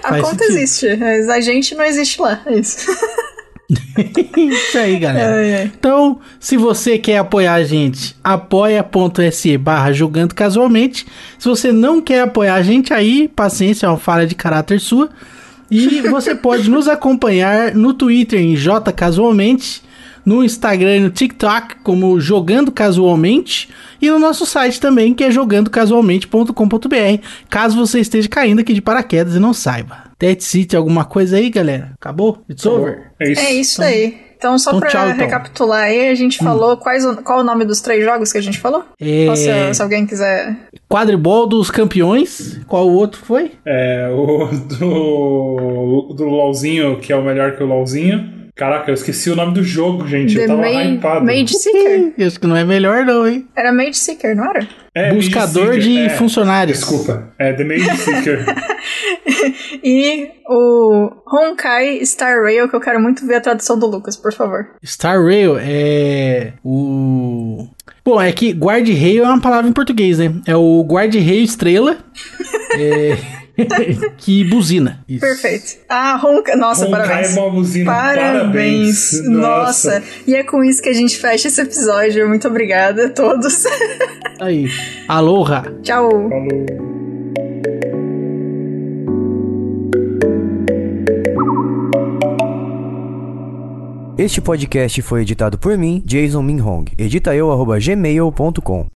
Speaker 1: A
Speaker 2: Faz
Speaker 1: conta
Speaker 2: sentido.
Speaker 1: existe, mas a gente não existe lá. É isso.
Speaker 2: Isso aí, galera.
Speaker 1: Ai, ai.
Speaker 2: Então, se você quer apoiar a gente, apoia.se barra jogando casualmente. Se você não quer apoiar a gente, aí, paciência, é uma falha de caráter sua. E você pode nos acompanhar no Twitter em J Casualmente, no Instagram e no TikTok como Jogando Casualmente e no nosso site também que é jogandocasualmente.com.br, caso você esteja caindo aqui de paraquedas e não saiba. Dead City, alguma coisa aí, galera? Acabou? It's over?
Speaker 3: É isso.
Speaker 1: É isso aí. Então, só
Speaker 2: então
Speaker 1: pra
Speaker 2: tchau, então.
Speaker 1: recapitular aí, a gente falou quais, o- qual o nome dos três jogos que a gente falou?
Speaker 2: É...
Speaker 1: Ou se, se alguém quiser.
Speaker 2: Quadribol dos campeões. Qual o outro foi?
Speaker 3: É, o do, do LOLzinho, que é o melhor que o LOLzinho. Caraca, eu esqueci o nome do jogo, gente. eu
Speaker 1: The
Speaker 3: tava
Speaker 1: Mage,
Speaker 3: hypado.
Speaker 1: Mage Seeker.
Speaker 2: Acho que não é melhor não, hein?
Speaker 1: Era Mage Seeker, não era?
Speaker 3: É,
Speaker 2: Buscador de
Speaker 3: é.
Speaker 2: funcionários.
Speaker 3: Desculpa. É The Mage Seeker.
Speaker 1: E o Honkai Star Rail, que eu quero muito ver a tradução do Lucas, por favor.
Speaker 2: Star Rail é o... Bom, é que guarda-rail é uma palavra em português, né? É o guarda-rail estrela é... que buzina. Isso.
Speaker 1: Perfeito. Ah, Honkai. Nossa,
Speaker 3: Honkai
Speaker 1: parabéns.
Speaker 3: é uma buzina.
Speaker 1: Parabéns.
Speaker 3: Parabéns.
Speaker 1: Nossa. E é com isso que a gente fecha esse episódio. Muito obrigada a todos.
Speaker 2: Aí. Aloha.
Speaker 1: Tchau.
Speaker 3: Falou.
Speaker 4: Este podcast foi editado por mim, Jason Minhong. Edita eu, arroba gmail.com.